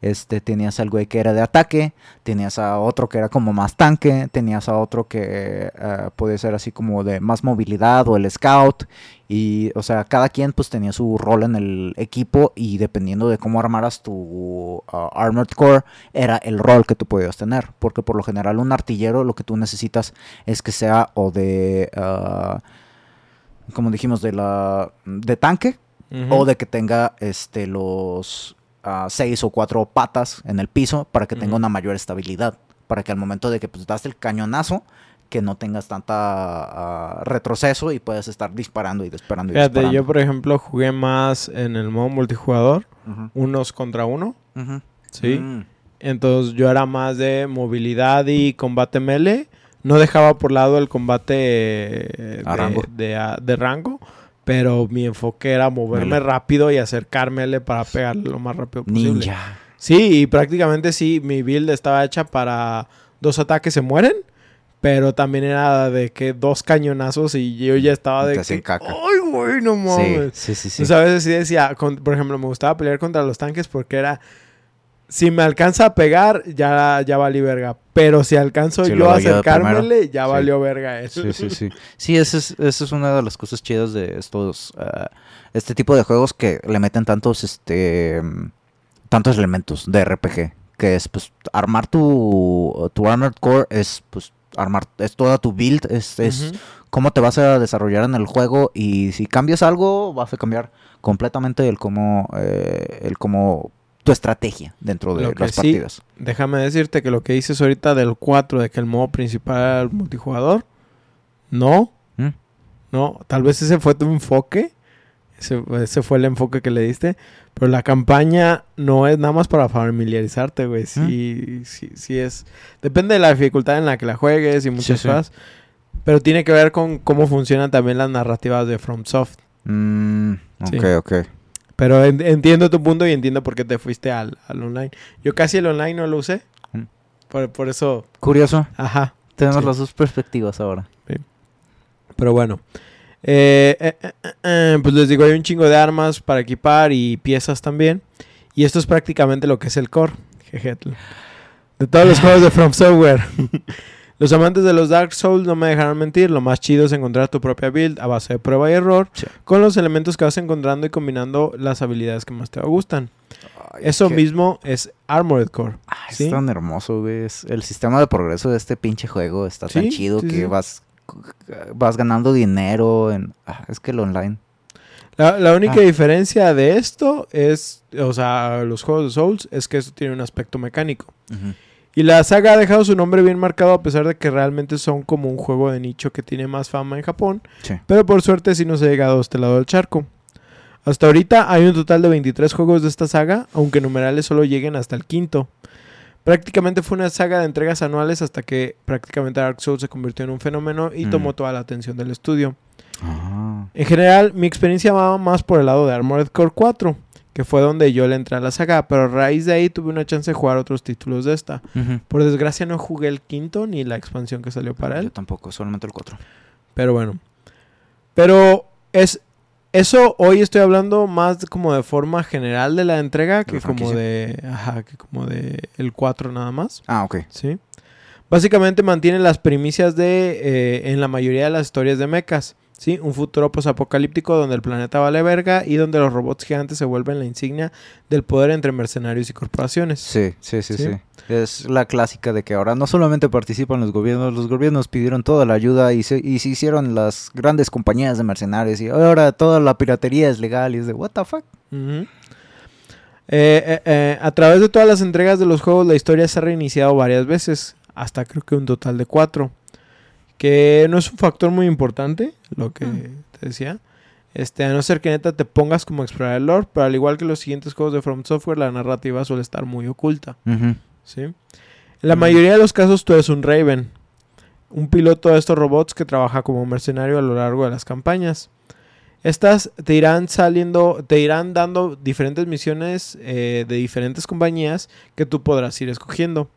Este tenías al güey que era de ataque tenías a otro que era como más tanque tenías a otro que eh, podía ser así como de más movilidad o el scout. Y o sea cada quien pues tenía su rol en el equipo y dependiendo de cómo armaras tu ah, armored core era el rol que tú podías tener. Porque por lo general un artillero lo que tú necesitas es que sea o de ah, como dijimos de la de tanque o de que tenga este los ah, seis o cuatro patas en el piso para que tenga una mayor estabilidad para que al momento de que pues das el cañonazo que no tengas tanta ah, retroceso y puedas estar disparando y disparando y Fíjate, disparando. yo por ejemplo jugué más en el modo multijugador, unos contra uno. ¿sí? Mm, Entonces yo era más de movilidad y combate melee. No dejaba por lado el combate eh, de, rango. de- de rango, pero mi enfoque era moverme rápido y acercármele para pegarle lo más rápido posible. ninja. Sí, y prácticamente sí, mi build estaba hecha para dos ataques se mueren, pero también era de que dos cañonazos y yo ya estaba de que, caca. ay, güey, no Sí, mames. sí, sí, sí. Entonces a veces sí decía, con- por ejemplo, me gustaba pelear contra los tanques porque era, si me alcanza a pegar, ya, ya valí verga. Pero si alcanzo Sí, yo lo a acercármele, ya Sí. valió verga eso. Sí, sí, (laughs) sí. Sí, esa es, esa es una de las cosas chidas de estos, ah, este tipo de juegos que le meten tantos, este, tantos elementos de RPG, que es, pues, armar tu, tu Armored Core es, pues, armar, es toda tu build, es, es cómo te vas a desarrollar en el juego y si cambias algo, vas a cambiar completamente el cómo, eh, el cómo, tu estrategia dentro de Lo las sí, partidas. Déjame decirte que lo que dices ahorita del 4, de que el modo principal era el multijugador, no, ¿Mm? no, tal vez ese fue tu enfoque. Ese, ese fue el enfoque que le diste. Pero la campaña no es nada más para familiarizarte, güey. Sí, sí, sí es. Depende de la dificultad en la que la juegues y muchas Sí, sí. cosas. Pero tiene que ver con cómo funcionan también las narrativas de FromSoft. Mm, ok, ok. Pero en- entiendo tu punto y entiendo por qué te fuiste al, al online. Yo casi el online no lo usé. Mm. Por, por eso, Curioso. ajá. Tenemos Sí. las dos perspectivas ahora. Pero bueno. Eh, eh, eh, eh, eh, pues les digo, hay un chingo de armas para equipar y piezas también. Y esto es prácticamente lo que es el core. Jeje. De todos los juegos de From Software. (laughs) los amantes de los Dark Souls no me dejarán mentir. Lo más chido es encontrar tu propia build a base de prueba y error. Sí. Con los elementos que vas encontrando y combinando las habilidades que más te gustan. Eso qué- mismo es Armored Core. Ah, es ¿sí? tan hermoso, güey. Es- El sistema de progreso de este pinche juego está tan chido que vas vas ganando dinero en ah, es que el online. La, la única Ah. diferencia de esto es, o sea, los juegos de Souls, es que esto tiene un aspecto mecánico. Y la saga ha dejado su nombre bien marcado a pesar de que realmente son como un juego de nicho que tiene más fama en Japón. Sí. Pero por suerte sí nos ha llegado a este lado del charco. Hasta ahorita hay un total de 23 juegos de esta saga, aunque numerales solo lleguen hasta el quinto. Prácticamente fue una saga de entregas anuales hasta que prácticamente Dark Souls se convirtió en un fenómeno y Mm. tomó toda la atención del estudio. Ah. En general, mi experiencia va más por el lado de Armored Core 4, que fue donde yo le entré a la saga, pero a raíz de ahí tuve una chance de jugar otros títulos de esta. Por desgracia no jugué el quinto ni la expansión que salió para Yo él, tampoco, solamente el 4. pero bueno. Pero es eso hoy estoy hablando más como de forma general de la entrega la que como de ajá, que como de el 4 nada más. Ah, ok. ¿sí? Básicamente mantiene las primicias de eh, en la mayoría de las historias de mechas, ¿sí? Un futuro posapocalíptico donde el planeta vale verga y donde los robots gigantes se vuelven la insignia del poder entre mercenarios y corporaciones. Sí, sí, sí, Sí. sí, Es la clásica de que ahora no solamente participan los gobiernos, los gobiernos pidieron toda la ayuda y se, y se hicieron las grandes compañías de mercenarios y ahora toda la piratería es legal y es de what the fuck. Eh, eh, eh, a través de todas las entregas de los juegos la historia se ha reiniciado varias veces, hasta creo que un total de cuatro, que no es un factor muy importante, lo que te decía. Este, a no ser que neta te pongas como a explorar el lore, pero al igual que los siguientes juegos de From Software, la narrativa suele estar muy oculta. ¿sí? En la mayoría de los casos tú eres un Raven, un piloto de estos robots que trabaja como mercenario a lo largo de las campañas. Estas te irán saliendo, te irán dando diferentes misiones eh, de diferentes compañías que tú podrás ir escogiendo.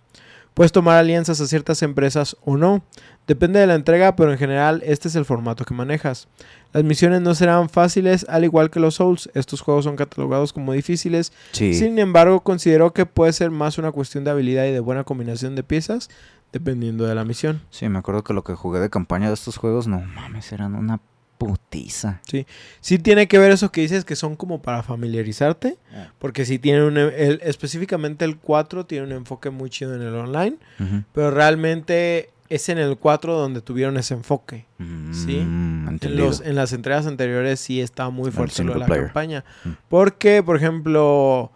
Puedes tomar alianzas a ciertas empresas o no. Depende de la entrega, pero en general este es el formato que manejas. Las misiones no serán fáciles, al igual que los Souls. Estos juegos son catalogados como difíciles Sí. sin embargo, considero que puede ser más una cuestión de habilidad y de buena combinación de piezas, dependiendo de la misión. Sí, me acuerdo que lo que jugué de campaña de estos juegos, no mames, eran una putiza. Sí tiene que ver eso que dices que son como para familiarizarte, Ah. porque sí tiene un... el- específicamente el 4 tiene un enfoque muy chido en el online, pero realmente es en el 4 donde tuvieron ese enfoque. Sí. Mm, En, los, en las entregas anteriores sí está muy fuerte lo de la player. campaña. Mm. Porque, por ejemplo,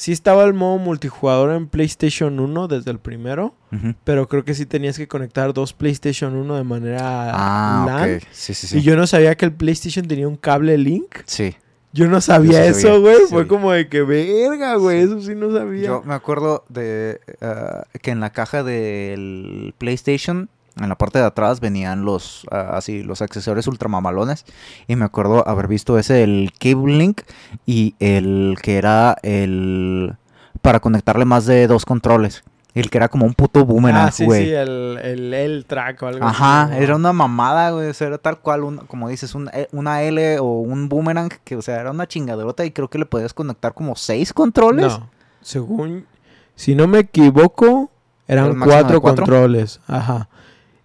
sí estaba el modo multijugador en PlayStation 1 desde el primero. Pero creo que sí tenías que conectar dos PlayStation 1 de manera Ah, LAN. Sí, sí, sí. Y yo no sabía que el PlayStation tenía un cable Link. Sí. Yo no sabía Yo eso, güey. Fue como de que, verga, güey. Eso sí no sabía. Yo me acuerdo de ah, que en la caja del PlayStation, en la parte de atrás, venían los ah, así los accesorios ultramamalones. Y me acuerdo haber visto ese, el Cable Link, y el que era el para conectarle más de dos controles. El que era como un puto boomerang, ah, sí, güey. sí, el, el, el track o algo así. Ajá, ¿no? era una mamada, güey. O sea, era tal cual, un- como dices, un- eh, una L o un boomerang, que, o sea, era una chingaderota y creo que le podías conectar como seis controles. No, según... Si no me equivoco, ¿Era eran cuatro, cuatro? controles. Ajá.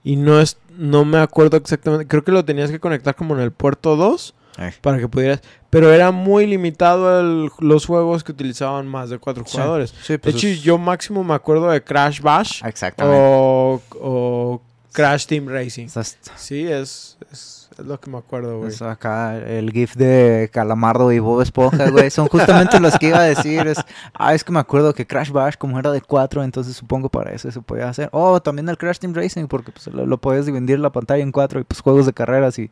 Y no es... No me acuerdo exactamente. Creo que lo tenías que conectar como en el puerto 2 Eh. para que pudieras... Pero era muy limitado el- los juegos que utilizaban más de cuatro Sí, jugadores. Sí, De pues hecho, es- yo máximo me acuerdo de Crash Bash Exactamente. o, o Crash Team Racing. Es- Sí, es, es, es lo que me acuerdo, güey. es acá el GIF de Calamardo y Bob Esponja, güey. Son justamente los que iba a decir. Es, ah, es que me acuerdo que Crash Bash, como era de 4, entonces supongo para eso se podía hacer. Oh, también el Crash Team Racing, porque pues, lo, lo podías dividir la pantalla en cuatro y pues juegos de carreras y.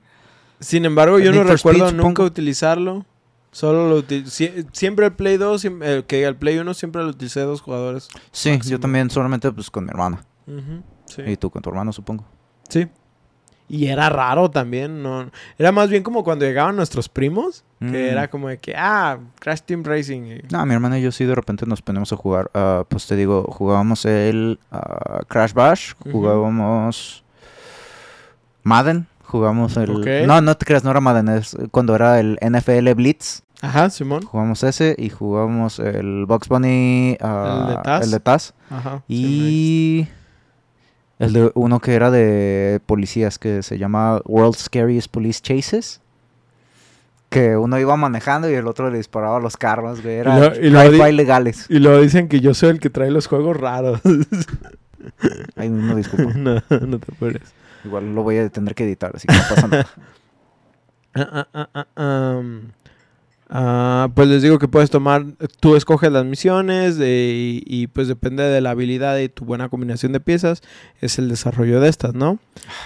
Sin embargo, yo no recuerdo Speed, nunca supongo. utilizarlo. Solo lo util- sie- siempre el Play 2, siem- eh, que el Play 1 siempre lo utilicé dos jugadores. Sí, Máximo. yo también solamente pues con mi hermana. Sí. Y tú con tu hermano, supongo. Sí. Y era raro también, no era más bien como cuando llegaban nuestros primos, que Mm. era como de que, ah, Crash Team Racing. No, mi hermana y yo sí de repente nos ponemos a jugar. ah, pues te digo, jugábamos el ah, Crash Bash, jugábamos Madden, jugamos el... No, no te creas, no era Madden, es cuando era el NFL Blitz. Ajá, Simón. Jugamos ese y jugamos el Box Bunny, ah, ¿El de Taz? el de Taz. Ajá. Y el de uno que era de policías que se llama World's Scariest Police Chases. Que uno iba manejando y el otro le disparaba a los carros, güey. Era lo- y lo legales. Y luego dicen que yo soy el que trae los juegos raros. (laughs) Ay, no, disculpa. (laughs) no, no te apures. Igual lo voy a tener que editar, así que no pasa nada. (laughs) Ah, ah, ah, um, ah, pues les digo que puedes tomar, tú escoges las misiones de- y, y, pues depende de la habilidad y tu buena combinación de piezas, es el desarrollo de estas, ¿no?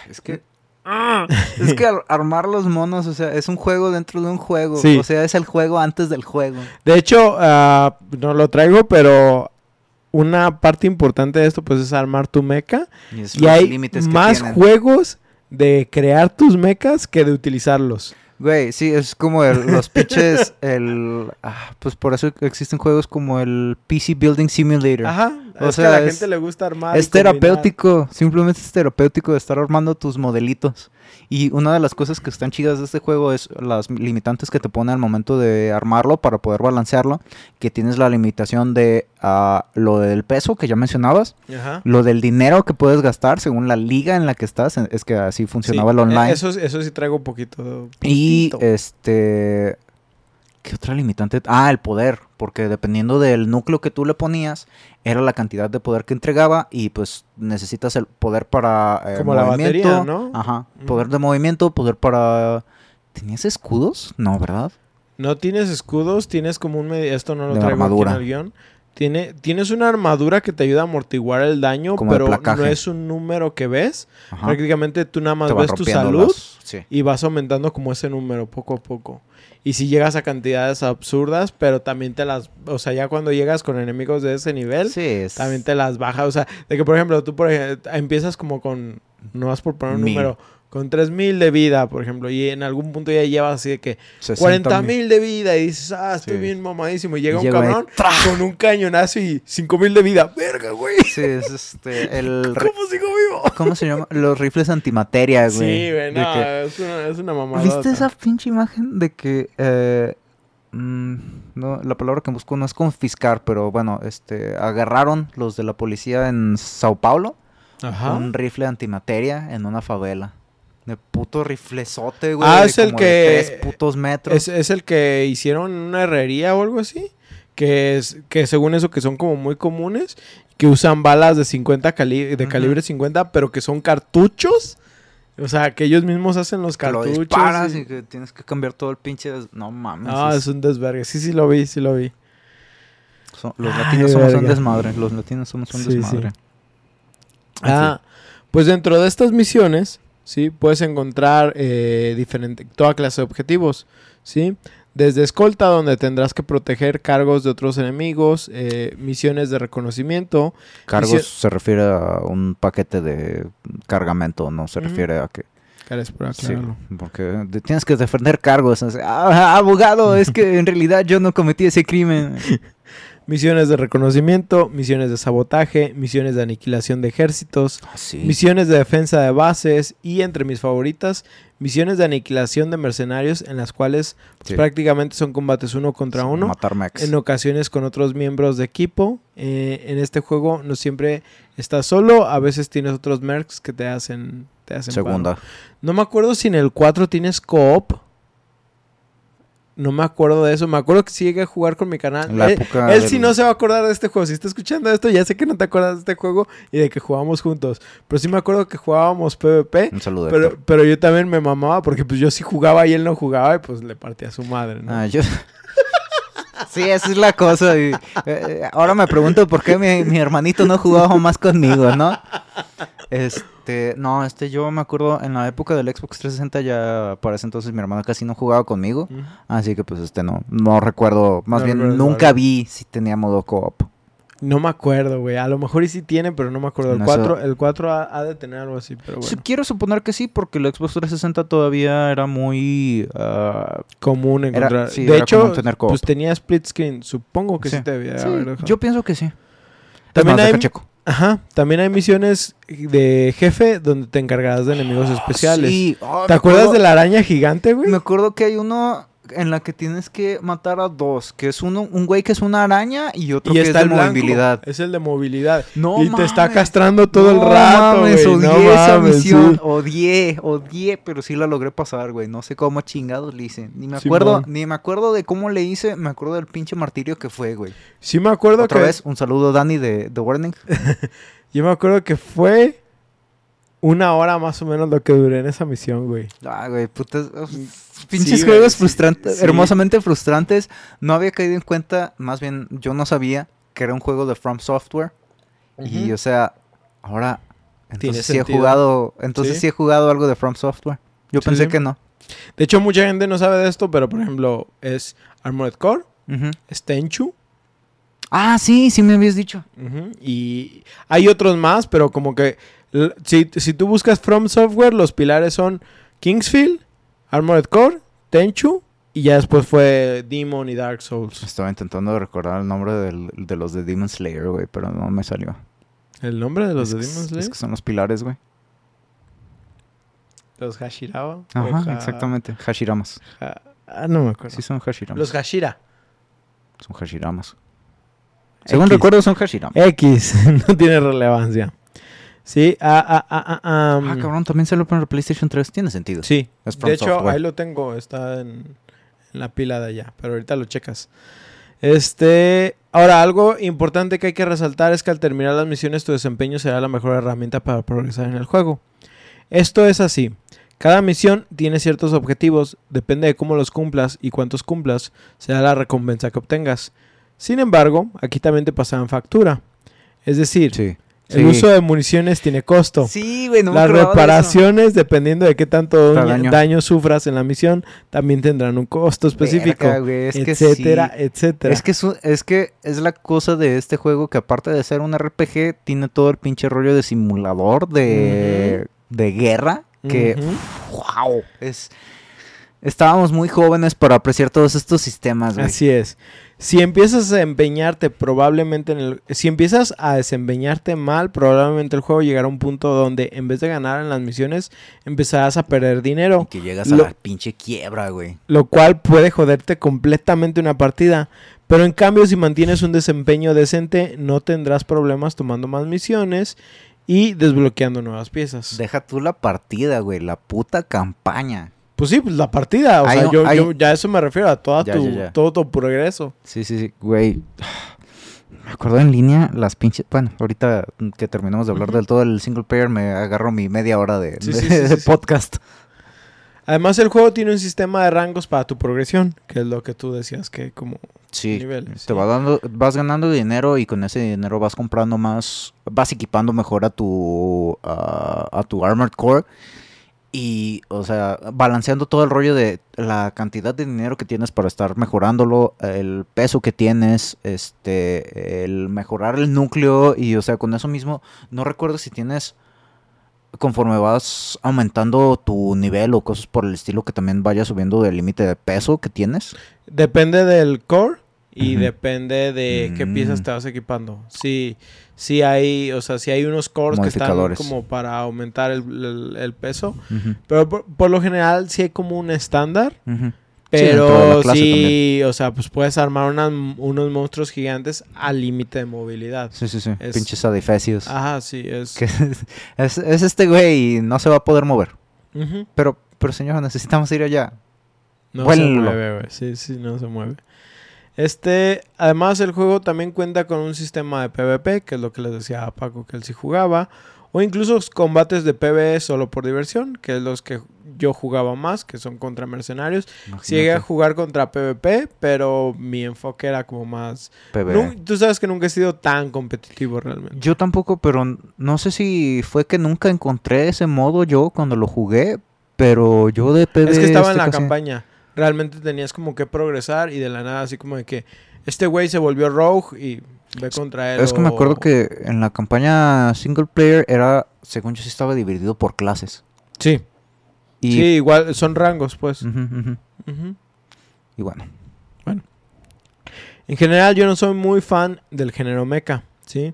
Es que... es que ar- armar los monos, o sea, es un juego dentro de un juego. Sí. O sea, es el juego antes del juego. De hecho, ah, no lo traigo, pero una parte importante de esto pues es armar tu mecha Y, hay más tienen. juegos de crear tus mechas que de utilizarlos. Güey, sí, es como el- los pitches, el... ah, pues por eso existen juegos como el PC Building Simulator. Ajá, O es sea, que a la es- gente le gusta armar. y Es terapéutico, simplemente es terapéutico de estar armando tus modelitos. Y una de las cosas que están chidas de este juego es las limitantes que te pone al momento de armarlo para poder balancearlo. Que tienes la limitación de ah, lo del peso que ya mencionabas, Ajá. lo del dinero que puedes gastar según la liga en la que estás. Es que así funcionaba Sí, el online. eh, Eso, eso sí traigo un poquito. Y poquito. este. ¿Qué otra limitante? Ah, el poder. Porque dependiendo del núcleo que tú le ponías, era la cantidad de poder que entregaba. Y pues necesitas el poder para. eh, Como la batería, ¿no? Ajá. Poder de movimiento, poder para. ¿Tenías escudos? No, ¿verdad? No tienes escudos, tienes como un... Esto no lo De traigo armadura. aquí en el guion. Tiene, tienes una armadura que te ayuda a amortiguar el daño, Como pero no es un número que ves. Ajá. Prácticamente tú nada más ves tu salud las- Sí. y vas aumentando como ese número poco a poco. Y si llegas a cantidades absurdas, pero también te las... O sea, ya cuando llegas con enemigos de ese nivel, Sí, es. también te las baja. O sea, de que por ejemplo tú por ejemplo, empiezas como con... No vas por poner un Mil. número. Con 3000 de vida, por ejemplo. Y en algún punto ya llevas así de que 60 40 mil de vida. Y dices, ah, estoy Sí. bien mamadísimo. Y llega Y un llega ahí, cabrón con un cañonazo y 5000 de vida. Verga, güey. Sí, es este. El. (laughs) ¿Cómo sigo vivo? ¿Cómo se llama? Los rifles antimateria, güey. Sí, güey, De no, que- es una, es una mamada. ¿Viste esa pinche imagen de que eh, mm, no, la palabra que busco no es confiscar, pero bueno, este agarraron los de la policía en Sao Paulo Ajá. un rifle antimateria en una favela. De puto riflezote, güey. Ah, de es el como de que- tres putos metros. Es, es el que hicieron una herrería o algo así. Que es que según eso que son como muy comunes. Que usan balas de 50 cali de calibre 50, pero que son cartuchos. O sea, que ellos mismos hacen los que lo cartuchos. disparas y- y que tienes que cambiar todo el pinche... des- No mames. Ah, es- es un desvergue. Sí, sí lo vi, sí lo vi. son- los Ay, latinos somos un verga. desmadre. Los latinos somos un Sí, sí. desmadre. Ah, pues dentro de estas misiones, ¿sí? Puedes encontrar eh, diferente, toda clase de objetivos, ¿sí? Desde escolta, donde tendrás que proteger cargos de otros enemigos, eh, misiones de reconocimiento. Cargos se refiere a un paquete de cargamento, no se refiere a que... Por Sí, porque tienes que defender cargos. "Ah, abogado, es que en realidad yo no cometí ese crimen. (laughs) Misiones de reconocimiento, misiones de sabotaje, misiones de aniquilación de ejércitos, Sí. misiones de defensa de bases y, entre mis favoritas, misiones de aniquilación de mercenarios en las cuales pues, Sí. prácticamente son combates uno contra Sí, uno. Matar mechs. en ocasiones con otros miembros de equipo. Eh, en este juego no siempre estás solo, a veces tienes otros mercs que te hacen, te hacen paro. Segunda. No me acuerdo si en el 4 tienes co-op. No me acuerdo de eso. Me acuerdo que sí llegué a jugar con mi canal. La él época él del- sí no se va a acordar de este juego. Si está escuchando esto, ya sé que no te acuerdas de este juego y de que jugábamos juntos. Pero sí me acuerdo que jugábamos PvP. Un saludo, Pero, Héctor. pero yo también me mamaba porque pues yo sí jugaba y él no jugaba y pues le partía a su madre, ¿no? Ah, yo... (laughs) sí, esa es la cosa. y, eh, ahora me pregunto por qué mi, mi hermanito no jugaba más conmigo, ¿no? Este... No, este yo me acuerdo en la época del Xbox 360 ya para ese entonces mi hermana casi no jugaba conmigo, así que pues este no, no recuerdo, más No bien nunca vi si tenía modo co-op. No me acuerdo, güey. A lo mejor y sí tiene, pero no me acuerdo. El No, eso- 4, el 4 ha, ha de tener algo así, pero bueno. quiero suponer que sí, porque el Xbox 360 todavía era muy... ah, Común Era- encontrar. sí, de era hecho, común tener co-op. pues tenía split screen. Supongo que sí, Sí. te debía sí, haber dejado. yo pienso que sí. También hay- checo. Ajá. También hay misiones de jefe donde te encargarás de enemigos especiales. Sí. Oh, ¿Te acuerdas acuerdo- de la araña gigante, güey? Me acuerdo que hay uno en la que tienes que matar a dos, que es uno, un güey que es una araña y otro Y que es está de el blanco. movilidad. Es el de movilidad. No y te está castrando todo el rato, mames, güey. odié No esa mames, misión. sí. Odié, odié, pero sí la logré pasar, güey. No sé cómo chingados le hice. Ni me acuerdo, ni me acuerdo de cómo le hice. Me acuerdo del pinche martirio que fue, güey. Sí me acuerdo Otra que... vez, un saludo Dani de The Warning. (laughs) Yo me acuerdo que fue una hora más o menos lo que duré en esa misión, güey. Ah, güey, putas. Pinches juegos frustrantes, sí. hermosamente frustrantes. No había caído en cuenta, más bien yo no sabía que era un juego de From Software. Y o sea, ahora entonces sí he jugado, entonces Sí. sí. he jugado algo de From Software. Yo Sí, pensé sí. que no. De hecho, mucha gente no sabe de esto, pero por ejemplo, es Armored Core, Ujú. es Tenchu, Ah, sí, sí me habías dicho. y hay otros más, pero como que si, si tú buscas From Software, los pilares son Kingsfield, Armored Core, Tenchu, y ya después fue Demon y Dark Souls. Estaba intentando recordar el nombre del- de los de Demon Slayer, güey, pero no me salió. ¿El nombre de los es, de que- Demon es Slayer? que son los pilares, güey. Los Hashirawa. Ajá, Ha- exactamente. Hashiramas. Ha- ah, no me acuerdo. Sí, son Hashiramas. Los Hashira. Son Hashiramas. Según X. recuerdo, son Hashiramas. X, (laughs) no tiene relevancia. Sí, ah, ah, ah, ah, ah, Ah, mm. cabrón, también salió para PlayStation 3. Tiene sentido. Sí, Es de hecho, Software. ahí lo tengo, está en, en la pila de allá, pero ahorita lo checas. Este, ahora algo importante que hay que resaltar es que al terminar las misiones tu desempeño será la mejor herramienta para progresar en el juego. Esto es así. Cada misión tiene ciertos objetivos, depende de cómo los cumplas y cuántos cumplas, será la recompensa que obtengas. Sin embargo, aquí también te pasarán factura. Es decir, Sí. El uso de municiones tiene costo. Sí, güey, no me Las acordaba de eso. reparaciones, dependiendo de qué tanto Da daño. daño. sufras en la misión, también tendrán un costo específico, Verga, güey, es que etcétera, sí. etcétera. Es que es, un- es que es la cosa de este juego que aparte de ser un RPG, tiene todo el pinche rollo de simulador de, de guerra. Que, wow, es... Estábamos muy jóvenes para apreciar todos estos sistemas, güey. Así es. Si empiezas a empeñarte probablemente en el... Si empiezas a desempeñarte mal, probablemente el juego llegará a un punto donde en vez de ganar en las misiones, empezarás a perder Y dinero. que llegas Lo- a la pinche quiebra, güey. lo cual puede joderte completamente una partida. Pero en cambio, si mantienes un desempeño decente, no tendrás problemas tomando más misiones y desbloqueando nuevas piezas. Deja tú la partida, güey, la puta campaña. Pues sí, pues la partida. O Hay sea, un- yo, hay- yo ya a eso me refiero, a toda Ya, tu, ya, ya. todo tu progreso. Sí, sí, sí, güey. Me acuerdo en línea las pinches. Bueno, ahorita que terminamos de hablar del todo el single player, me agarro mi media hora de, Sí, de- sí, sí, de sí, sí. podcast. Además, el juego tiene un sistema de rangos para tu progresión, que es lo que tú decías que como Sí. niveles. Te va dando, vas ganando dinero y con ese dinero vas comprando más, vas equipando mejor a tu, a tu Armored Core y, o sea, balanceando todo el rollo de la cantidad de dinero que tienes para estar mejorándolo, el peso que tienes, este, el mejorar el núcleo y, o sea, con eso mismo, no recuerdo si tienes conforme vas aumentando tu nivel o cosas por el estilo que también vaya subiendo el límite de peso que tienes. Depende del core y depende de qué Mm. piezas te vas equipando. Sí, sí hay, o sea, sí hay unos cores que están como para aumentar el, el- el peso. Pero por, por lo general sí hay como un estándar. Sí, Pero clase sí, o sea, pues puedes armar unas- unos monstruos gigantes al límite de movilidad. Sí, sí, sí. Es- Pinches adefesios. Ajá, sí, es. Que (laughs) es, es este güey y no se va a poder mover. Pero, pero señora, necesitamos ir allá. No se mueve, güey. Sí, sí, no se mueve. Este, además el juego también cuenta con un sistema de PvP, que es lo que les decía a Paco que él sí jugaba, o incluso combates de PvE solo por diversión, que es los que yo jugaba más, que son contra mercenarios. Imagínate, llegué a jugar contra PvP, pero mi enfoque era como más... PvE. Tú sabes que nunca he sido tan competitivo realmente. Yo tampoco, pero no sé si fue que nunca encontré ese modo yo cuando lo jugué, pero yo de PvE... Es que estaba en este la casi- campaña. Realmente tenías como que progresar y de la nada así como de que este güey se volvió rogue y ve contra él. Es que me acuerdo que en la campaña single player era, según yo sí estaba dividido por clases. Sí, Y, sí, igual son rangos pues. Y bueno, En general yo no soy muy fan del género mecha, ¿sí? Sí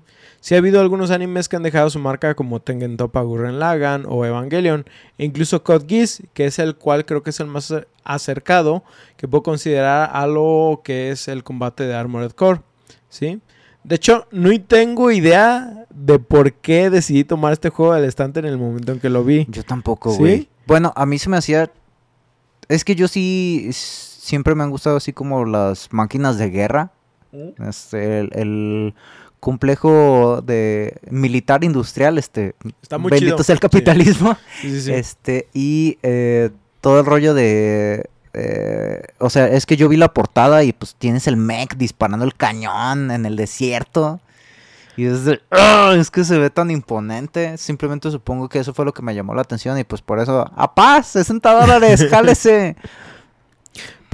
ha habido algunos animes que han dejado su marca como Tengen Toppa Gurren Lagann o Evangelion, e incluso Code Geass, que es el cual creo que es el más acer- acercado que puedo considerar a lo que es el combate de Armored Core, ¿sí? De hecho, no tengo idea de por qué decidí tomar este juego del estante en el momento en que lo vi. yo tampoco, ¿Sí? güey. Bueno, a mí se me hacía... Es que yo sí siempre me han gustado así como las máquinas de guerra. Este, el, el complejo de militar industrial, este... Está muy bendito chido. sea el capitalismo. (laughs) Sí, sí, sí. Este, y eh, todo el rollo de. eh, o sea, es que yo vi la portada y pues tienes el mech disparando el cañón en el desierto. Y es de, "Ah, es que se ve tan imponente. Simplemente supongo que eso fue lo que me llamó la atención. Y pues por eso, ¡a paz! ¡60 dólares! ¡Jálese!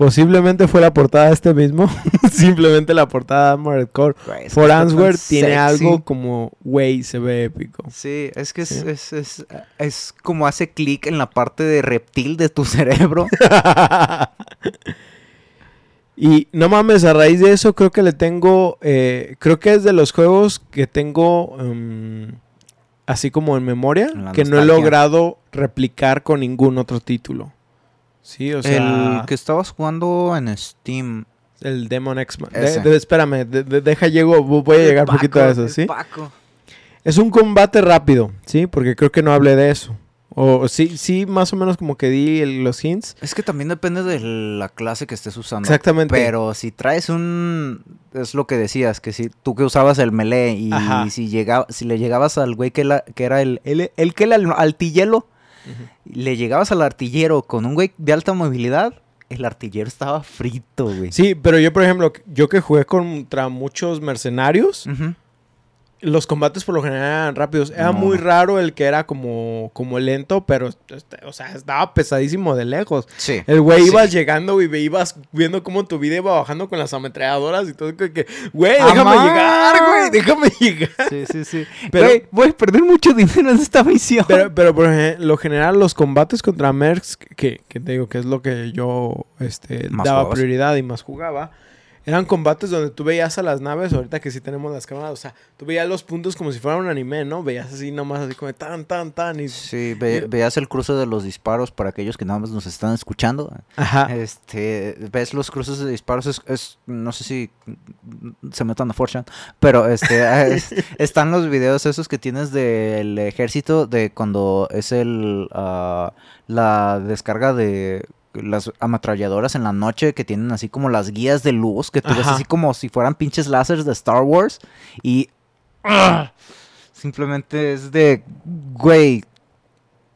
Posiblemente fue la portada de este mismo. (laughs) Simplemente la portada de Armored Core. Que For Answer tiene sexy. algo como, güey, se ve épico. Sí, es que es, Sí. es, es, es como hace clic en la parte de reptil de tu (laughs) cerebro. (laughs) y no mames, a raíz de eso creo que le tengo, eh, creo que es de los juegos que tengo em, así como en memoria, La que no he logrado replicar con ningún otro título. Sí, o sea, el que estabas jugando en Steam. el Demon X-Man. De- de- espérame, de- de- deja llego, voy a llegar un poquito a eso, ¿sí? Paco. Es un combate rápido, ¿sí? Porque creo que no hablé de eso. O sí, sí, más o menos como que di el- los hints. Es que también depende de la clase que estés usando. Exactamente. Pero si traes un... Es lo que decías, que si tú que usabas el melee y si, llegaba, si le llegabas al güey que, la- que era el, el, el que era el le llegabas al artillero con un güey de alta movilidad, el artillero estaba frito, güey. Sí, pero yo, por ejemplo, yo que jugué contra muchos mercenarios, Ujú. Los combates por lo general eran rápidos. Era No. muy raro el que era como, como lento, pero, este, o sea, estaba pesadísimo de lejos. Sí. El güey Sí. ibas llegando y ibas viendo cómo tu vida iba bajando con las ametralladoras y todo. que- que, Güey, déjame ¡Amá! llegar, güey, déjame llegar. Sí, sí, sí. (laughs) Pero- Güey, voy a perder mucho dinero en esta misión. Pero, pero por lo general, los combates contra Mercs, que, que te digo que es lo que yo este, Más daba prioridad y más jugaba, eran combates donde tú veías a las naves, ahorita que sí tenemos las cámaras, o sea, tú veías los puntos como si fuera un anime, ¿no? Veías así nomás, así como tan, tan, tan. Y... Sí, ve- veas el cruce de los disparos para aquellos que nada más nos están escuchando. Ajá. Este, ves los cruces de disparos, es, es- no sé si se metan a Fortune, pero este, (laughs) es- están los videos esos que tienes del ejército de cuando es el ah, la descarga de las ametralladoras en la noche que tienen así como las guías de luz que tú ves así como si fueran pinches láseres de Star Wars y ¡ah! simplemente es de güey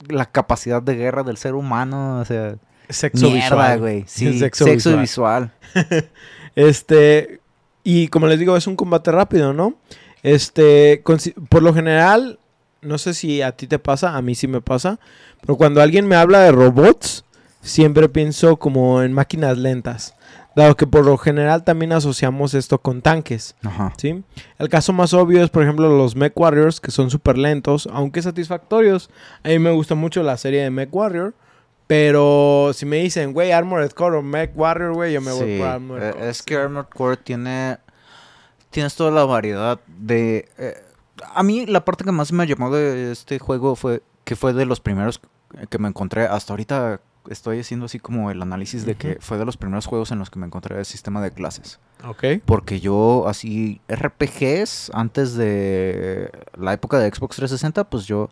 la capacidad de guerra del ser humano, o sea, Sexo Mierda, visual. güey. (laughs) Sí, Sexo sexo, visual. visual. (laughs) Este, y como les digo, es un combate rápido, ¿no? Este, por lo general, no sé si a ti te pasa, a mí sí me pasa, pero cuando alguien me habla de robots, siempre pienso como en máquinas lentas, dado que por lo general también asociamos esto con tanques, Ajá. ¿sí? El caso más obvio es, por ejemplo, los Mech Warriors, que son súper lentos, aunque satisfactorios. A mí me gusta mucho la serie de Mech Warrior. Pero si me dicen, güey, Armored Core o Mech Warrior, güey, yo me voy Sí, por Armored eh, Core. es que Armored Core tiene. Tienes toda la variedad de. eh, a mí, la parte que más me llamó de este juego fue que fue de los primeros que me encontré. Hasta ahorita estoy haciendo así como el análisis de que fue de los primeros juegos en los que me encontré el sistema de clases. Ok. Porque yo, así, RPGs antes de la época de Xbox 360, pues yo.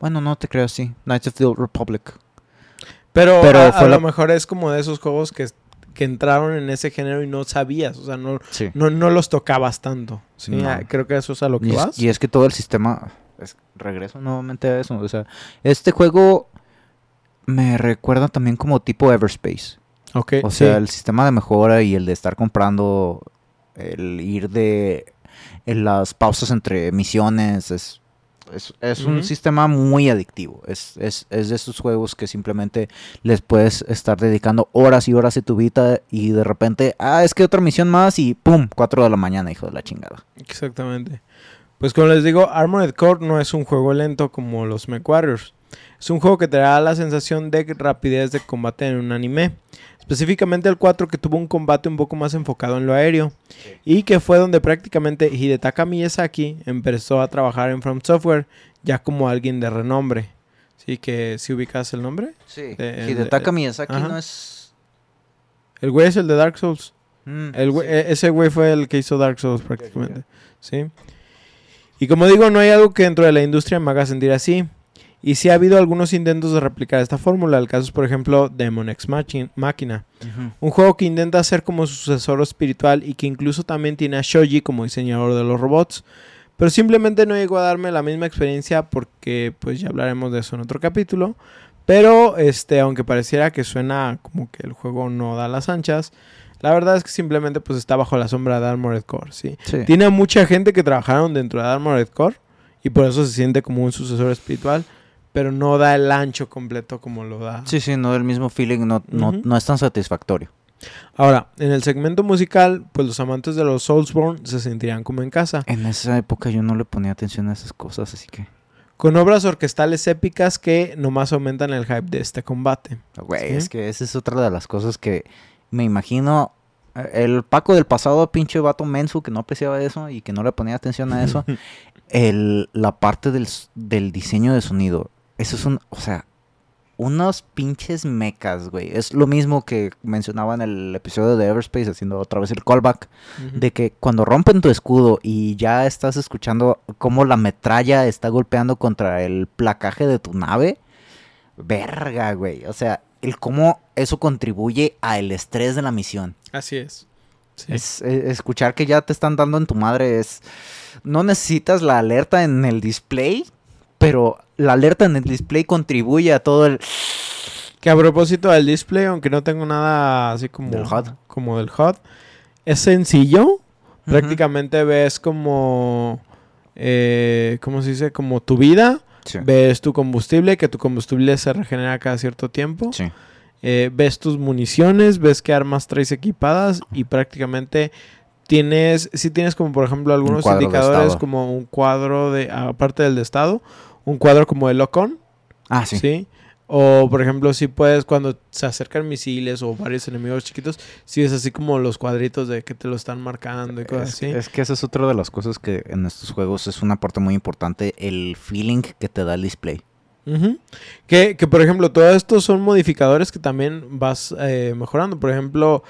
Bueno, no te creo así. Knights of the Old Republic. Pero, Pero a, lo mejor es como de esos juegos que, que entraron en ese género y no sabías. O sea, no, Sí. no, no los tocabas tanto. Sí, No. ah, creo que eso es a lo que Y es, vas. y es que todo el sistema. es- regreso nuevamente a eso. O sea, este juego me recuerda también como tipo Everspace. Ok, O sí. sea, el sistema de mejora y el de estar comprando, el ir de en las pausas entre misiones, es, es, un sistema muy adictivo. Es, es, es de esos juegos que simplemente les puedes estar dedicando horas y horas de tu vida y de repente, ah, es que otra misión más y ¡pum! 4 de la mañana, hijo de la chingada. Exactamente. Pues como les digo, Armored Core no es un juego lento como los MechWarriors. Es un juego que te da la sensación de rapidez de combate en un anime. Específicamente el 4 que tuvo un combate un poco más enfocado en lo aéreo. Y que fue donde prácticamente Hidetaka Miyazaki empezó a trabajar en From Software ya como alguien de renombre. Sí, que si ubicas el nombre. Sí, De- Hidetaka de- Miyazaki ajá. no es... El güey es el de Dark Souls. Mm, El güey- sí. e- Ese güey fue el que hizo Dark Souls prácticamente. ¿Sí? Y como digo, no hay algo que dentro de la industria me haga sentir así. Y sí ha habido algunos intentos de replicar esta fórmula. El caso es, por ejemplo, Demon X Machin- Máquina. Ujú. Un juego que intenta ser como su sucesor espiritual y que incluso también tiene a Shoji como diseñador de los robots. Pero simplemente no llegó a darme la misma experiencia porque pues ya hablaremos de eso en otro capítulo. Pero este, aunque pareciera que suena como que el juego no da las anchas, la verdad es que simplemente pues está bajo la sombra de Armored Core, ¿sí? Sí. Tiene mucha gente que trabajaron dentro de Armored Core y por eso se siente como un sucesor espiritual, pero no da el ancho completo como lo da Sí, sí, no el mismo feeling, no, no, no es tan satisfactorio. Ahora, en el segmento musical, pues los amantes de los Soulsborne se sentirán como en casa, En esa época yo no le ponía atención a esas cosas, así que... con obras orquestales épicas que nomás aumentan el hype de este combate. Güey, Sí. es que esa es otra de las cosas que me imagino. eh, El Paco del pasado, pinche vato menso que no apreciaba eso y que no le ponía atención a eso. (laughs) el, la parte del, del diseño de sonido. Eso es un. O sea, unos pinches mecas, güey. Es lo mismo que mencionaba en el episodio de Everspace, haciendo otra vez el callback. De que cuando rompen tu escudo y ya estás escuchando cómo la metralla está golpeando contra el placaje de tu nave. Verga, güey. O sea, el cómo eso contribuye al estrés de la misión. Así es. Sí. Es, eh, escuchar que ya te están dando en tu madre es... No necesitas la alerta en el display, pero la alerta en el display contribuye a todo el... Que a propósito del display, aunque no tengo nada así como Del HUD. como del HUD, es sencillo. Prácticamente ves como, eh, ¿cómo se dice? Como tu vida. Sí. Ves tu combustible, que tu combustible se regenera cada cierto tiempo. Sí. Eh, ves tus municiones, ves qué armas traes equipadas y prácticamente tienes, si tienes como por ejemplo algunos indicadores como un cuadro de, aparte del de estado, un cuadro como de Locon, Ah, sí. ¿sí? O por ejemplo si puedes cuando se acercan misiles o varios enemigos chiquitos, si es así como los cuadritos de que te lo están marcando y cosas Es, así. es que esa es otra de las cosas que en estos juegos es una parte muy importante, el feeling que te da el display. Que, que, por ejemplo, todo esto son modificadores que también vas eh, mejorando. Por ejemplo,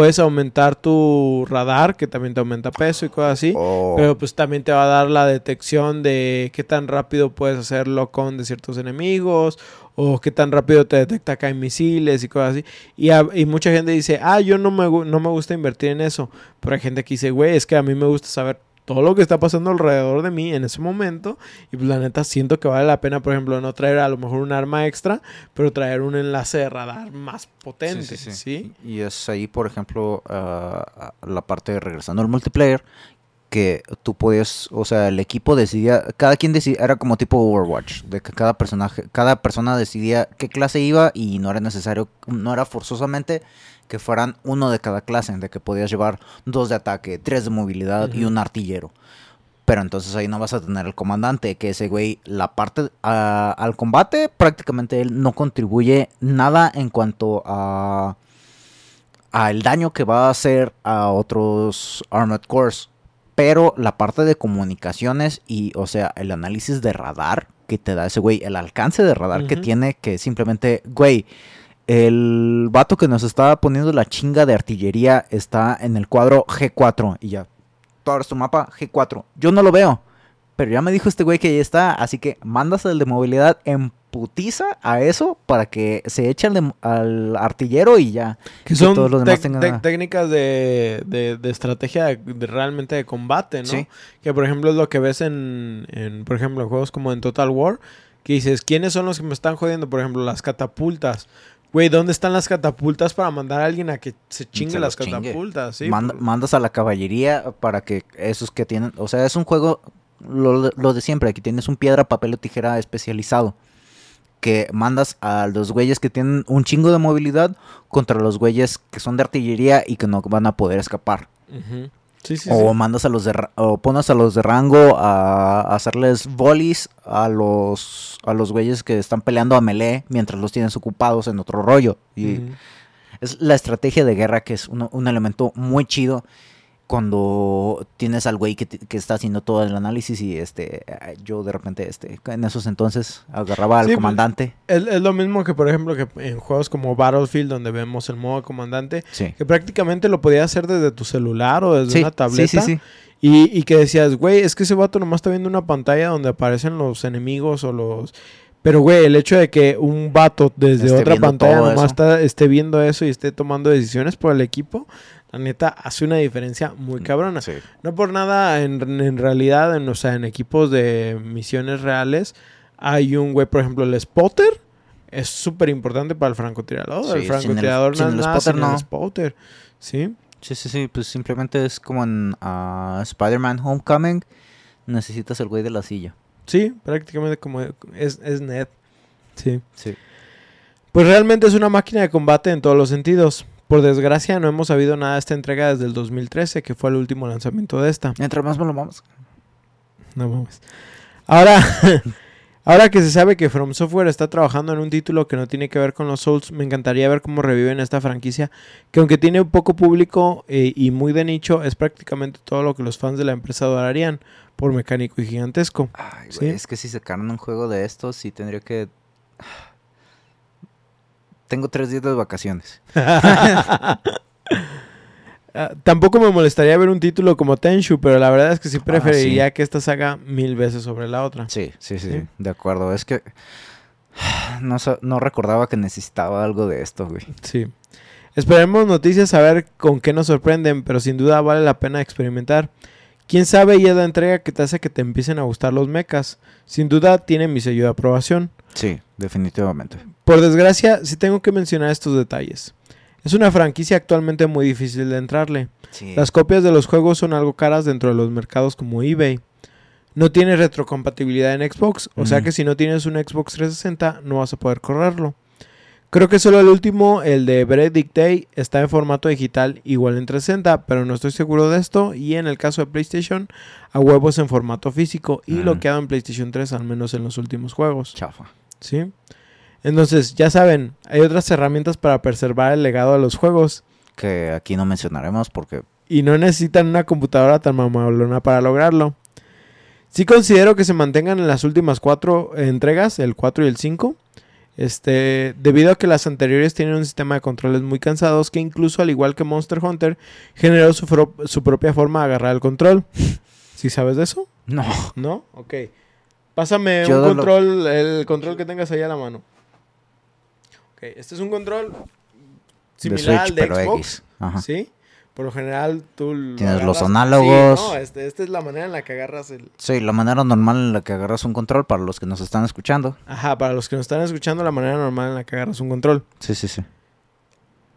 puedes aumentar tu radar, que también te aumenta peso y cosas así. Oh, Pero pues también te va a dar la detección de qué tan rápido puedes hacerlo con de ciertos enemigos. O qué tan rápido te detecta acá en misiles y cosas así. Y, a- y mucha gente dice, ah, yo no me, no me gusta invertir en eso. Pero hay gente que dice, güey, es que a mí me gusta saber todo lo que está pasando alrededor de mí en ese momento. Y pues la neta siento que vale la pena, por ejemplo, no traer a lo mejor un arma extra, pero traer un enlace de radar más potente. ¿sí? Sí, sí, sí. Y es ahí, por ejemplo, ah, la parte de regresando al multiplayer, que tú podías, o sea, el equipo decidía, cada quien decidía, era como tipo Overwatch, de que cada personaje, cada persona decidía qué clase iba y no era necesario, no era forzosamente que fueran uno de cada clase, de que podías llevar dos de ataque, tres de movilidad y un artillero. Pero entonces ahí no vas a tener el comandante, que ese güey, la parte al combate, prácticamente él no contribuye nada en cuanto a, a el daño que va a hacer a otros Armored Cores. Pero la parte de comunicaciones y, o sea, el análisis de radar que te da ese güey, el alcance de radar que tiene, que simplemente, güey, el vato que nos está poniendo la chinga de artillería está en el cuadro G4 y ya. Tú abres tu mapa G4. Yo no lo veo. Pero ya me dijo este güey que ya está. Así que mandas el de movilidad en putiza a eso para que se eche al, de- al artillero y ya. Que son todos los demás tengan- técnicas de, de- de estrategia de, de realmente de combate, ¿no? Sí. Que por ejemplo es lo que ves en, en, por ejemplo, juegos como en Total War, que dices, ¿quiénes son los que me están jodiendo? Por ejemplo, las catapultas. Güey, ¿dónde están las catapultas para mandar a alguien a que se chingue Se las chingue. catapultas? Sí, Manda- por- mandas a la caballería para que esos que tienen, o sea, es un juego lo, lo de siempre, aquí tienes un piedra, papel o tijera especializado que mandas a los güeyes que tienen un chingo de movilidad contra los güeyes que son de artillería y que no van a poder escapar. Sí, sí, o sí. mandas a los de o pones a los de rango a, a hacerles volleys a los a los güeyes que están peleando a melee mientras los tienes ocupados en otro rollo. Y es la estrategia de guerra que es uno- un elemento muy chido cuando tienes al güey que, está haciendo todo el análisis y este yo de repente este en esos entonces agarraba al Sí, pues, comandante. Es, es lo mismo que, por ejemplo, que en juegos como Battlefield, donde vemos el modo comandante, sí. que prácticamente lo podías hacer desde tu celular o desde sí, una tableta. sí sí. sí Y, y que decías, güey, es que ese vato nomás está viendo una pantalla donde aparecen los enemigos o los... Pero, güey, el hecho de que un vato desde Esté otra pantalla nomás está- esté viendo eso y esté tomando decisiones por el equipo, la neta hace una diferencia muy cabrona. Sí. No por nada, en, en realidad, en, o sea, en equipos de misiones reales, hay un güey, por ejemplo, el spotter. Es súper importante para el francotirador. Sí, el sin el- francotirador sin no es el spotter, sin el no. spotter. ¿Sí? Sí, sí, sí, pues simplemente es como en ah, Spider-Man Homecoming, necesitas el güey de la silla. Sí, prácticamente como es, es net. Sí. Sí. Pues realmente es una máquina de combate en todos los sentidos. Por desgracia, no hemos sabido nada de esta entrega desde el 2013, que fue el último lanzamiento de esta. Entre más me lo vamos. No mames. Ahora, (laughs) ahora que se sabe que From Software está trabajando en un título que no tiene que ver con los Souls, me encantaría ver cómo reviven esta franquicia, que aunque tiene un poco público eh, y muy de nicho, es prácticamente todo lo que los fans de la empresa adorarían, por mecánico y gigantesco. Ay, Sí. es que si sacaran un juego de estos, sí tendría que... Tengo tres días de vacaciones. (laughs) Ah, tampoco me molestaría ver un título como Tenshu, pero la verdad es que sí Ah, preferiría que esta saga mil veces sobre la otra. Sí, sí, sí, de acuerdo. Es que (sighs) no, no recordaba que necesitaba algo de esto, güey. Sí. Esperemos noticias a ver con qué nos sorprenden, pero sin duda vale la pena experimentar. Quién sabe y es la entrega que te hace que te empiecen a gustar los mechas. Sin duda tiene mi sello de aprobación. Sí, definitivamente. Por desgracia, sí tengo que mencionar estos detalles. Es una franquicia actualmente muy difícil de entrarle. Sí. Las copias de los juegos son algo caras dentro de los mercados como eBay. No tiene retrocompatibilidad en Xbox, o sea que si no tienes un Xbox 360 no vas a poder correrlo. Creo que solo el último, el de Verdict Day, está en formato digital igual en 360, pero no estoy seguro de esto. Y en el caso de PlayStation, a huevos en formato físico y lo Mm. que ha dado en PlayStation 3, al menos en los últimos juegos. Chafa. ¿Sí? Entonces, ya saben, hay otras herramientas para preservar el legado de los juegos. Que aquí no mencionaremos porque... y no necesitan una computadora tan mamalona para lograrlo. Sí considero que se mantengan en las últimas cuatro entregas, el 4 y el 5, este, debido a que las anteriores tienen un sistema de controles muy cansados que incluso al igual que Monster Hunter generó su, su propia forma de agarrar el control. (laughs) ¿Sí sabes de eso? No. ¿No? Ok. Pásame Yo un lo- control, el control que tengas ahí a la mano. Ok, este es un control de similar al Switch, de pero Xbox. Ajá. ¿Sí? Por lo general tú lo Tienes los análogos. Sí, no, este, esta es la manera en la que agarras el... Sí, la manera normal en la que agarras un control para los que nos están escuchando. Ajá, para los que nos están escuchando, la manera normal en la que agarras un control. Sí, sí, sí.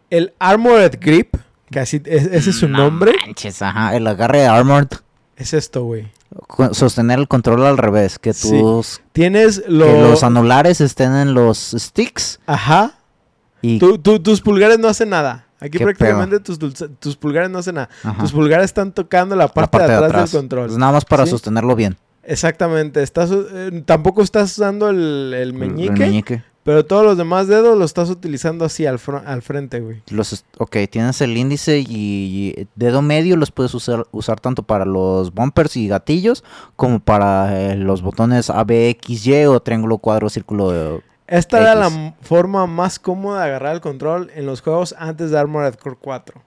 El Armored Grip, que así, es- ese es su nombre, Manches, ajá. El agarre armored. Es esto, güey. Sostener el control al revés. Que Sí. tus... Tienes Que lo- los anulares estén en los sticks. Ajá. Y... Tú- tú- tus pulgares no hacen nada. Aquí ¿Qué prácticamente tus, tus pulgares no hacen nada. ajá, Tus pulgares están tocando la la parte, de, atrás del control. Pues nada más para ¿Sí? sostenerlo bien. Exactamente. Estás, eh, tampoco estás usando el, el meñique, El meñique. Pero todos los demás dedos los estás utilizando así al, al frente, güey. Los, ok, tienes el índice y, y dedo medio los puedes usar, usar tanto para los bumpers y gatillos como para eh, los botones A, B, X, Y o triángulo, cuadro, círculo. eh, Esta era la forma más cómoda de agarrar el control en los juegos antes de Armored Core 4.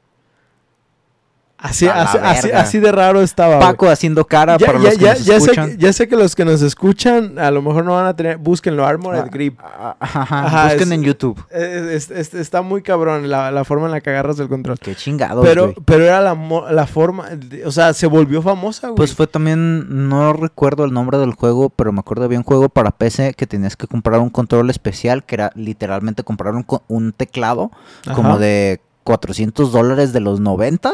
Así, así, así, verga. así de raro estaba. Paco haciendo cara Ya, para ya, los que ya, nos ya sé, escuchan. que- ya sé que los que nos escuchan a lo mejor no van a tener. Búsquenlo, Armored Ah, Grip. ah, ajá, Ajá, busquen es- en YouTube. Es- es- es- está muy cabrón la, la forma en la que agarras el control. Qué chingados, Pero, pero era la, la forma. o sea, se volvió famosa, güey. Pues fue también, no recuerdo el nombre del juego, pero me acuerdo había un juego para PC que tenías que comprar un control especial, que era literalmente comprar un, un teclado como de 400 dólares de los 90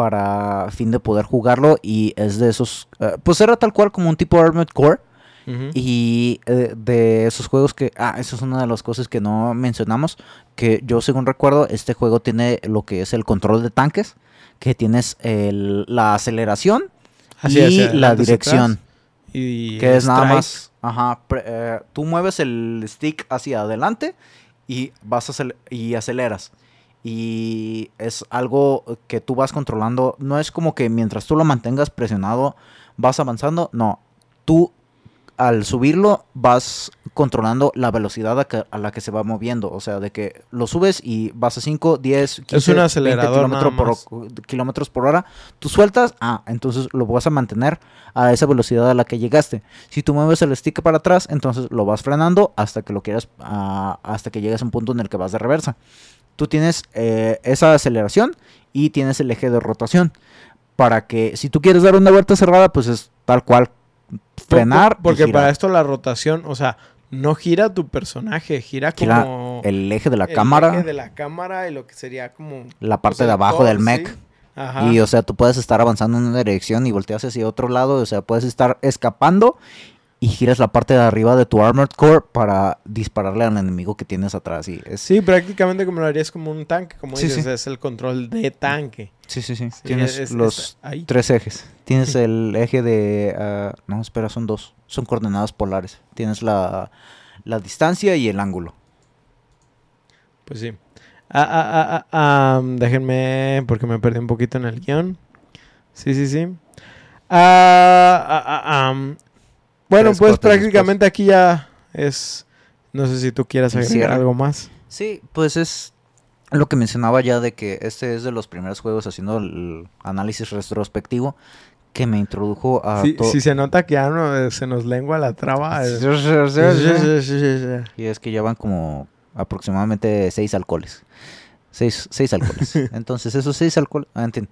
para fin de poder jugarlo y es de esos, eh, pues era tal cual como un tipo Armored Core y eh, de esos juegos que, ah, eso es una de las cosas que no mencionamos, que yo según recuerdo, este juego tiene lo que es el control de tanques, que tienes el- la aceleración y hacia la dirección. Y que es nada más, ajá, pre- eh, tú mueves el stick hacia adelante y vas a y aceleras. Y es algo que tú vas controlando, no es como que mientras tú lo mantengas presionado vas avanzando, no, tú al subirlo vas controlando la velocidad a, que- a la que se va moviendo, o sea, de que lo subes y vas a 5, 10, 15, un 20 acelerador por, kilómetros por hora, tú sueltas, ah, entonces lo vas a mantener a esa velocidad a la que llegaste. Si tú mueves el stick para atrás, entonces lo vas frenando hasta que lo quieras, ah, hasta que llegues a un punto en el que vas de reversa. Tú tienes eh, esa aceleración y tienes el eje de rotación. Para que si tú quieres dar una vuelta cerrada, pues es tal cual frenar. Porque para esto la rotación, o sea, no gira tu personaje, gira Gira como. el eje de la el cámara, eje de la cámara y lo que sería como. la parte pues, de el abajo del mech. sí. Ajá. Y o sea, tú puedes estar avanzando en una dirección y volteas hacia otro lado, o sea, puedes estar escapando y giras la parte de arriba de tu armored core para dispararle al enemigo que tienes atrás. Y es, Sí, prácticamente como lo harías como un tanque, como Sí, dices, sí. es el control de tanque. sí, sí, sí. Sí, Tienes es- los es- tres ejes. Tienes el eje de... ah, no, espera, son dos. Son coordenadas polares. Tienes la, la distancia y el ángulo. Pues sí. Ah, ah, am, déjenme, porque me perdí un poquito en el guion. Sí, sí, sí. Am. Bueno, pues prácticamente aquí ya es... No sé si tú quieras agregar algo más. Sí, pues es lo que mencionaba ya de que este es de los primeros juegos haciendo el análisis retrospectivo que me introdujo a Si, to- si se nota que ya no, eh, se nos lengua la traba. Y es que llevan como aproximadamente seis alcoholes. Seis, seis alcoholes. (laughs) Entonces, esos seis alcoholes. Ah, entiendo.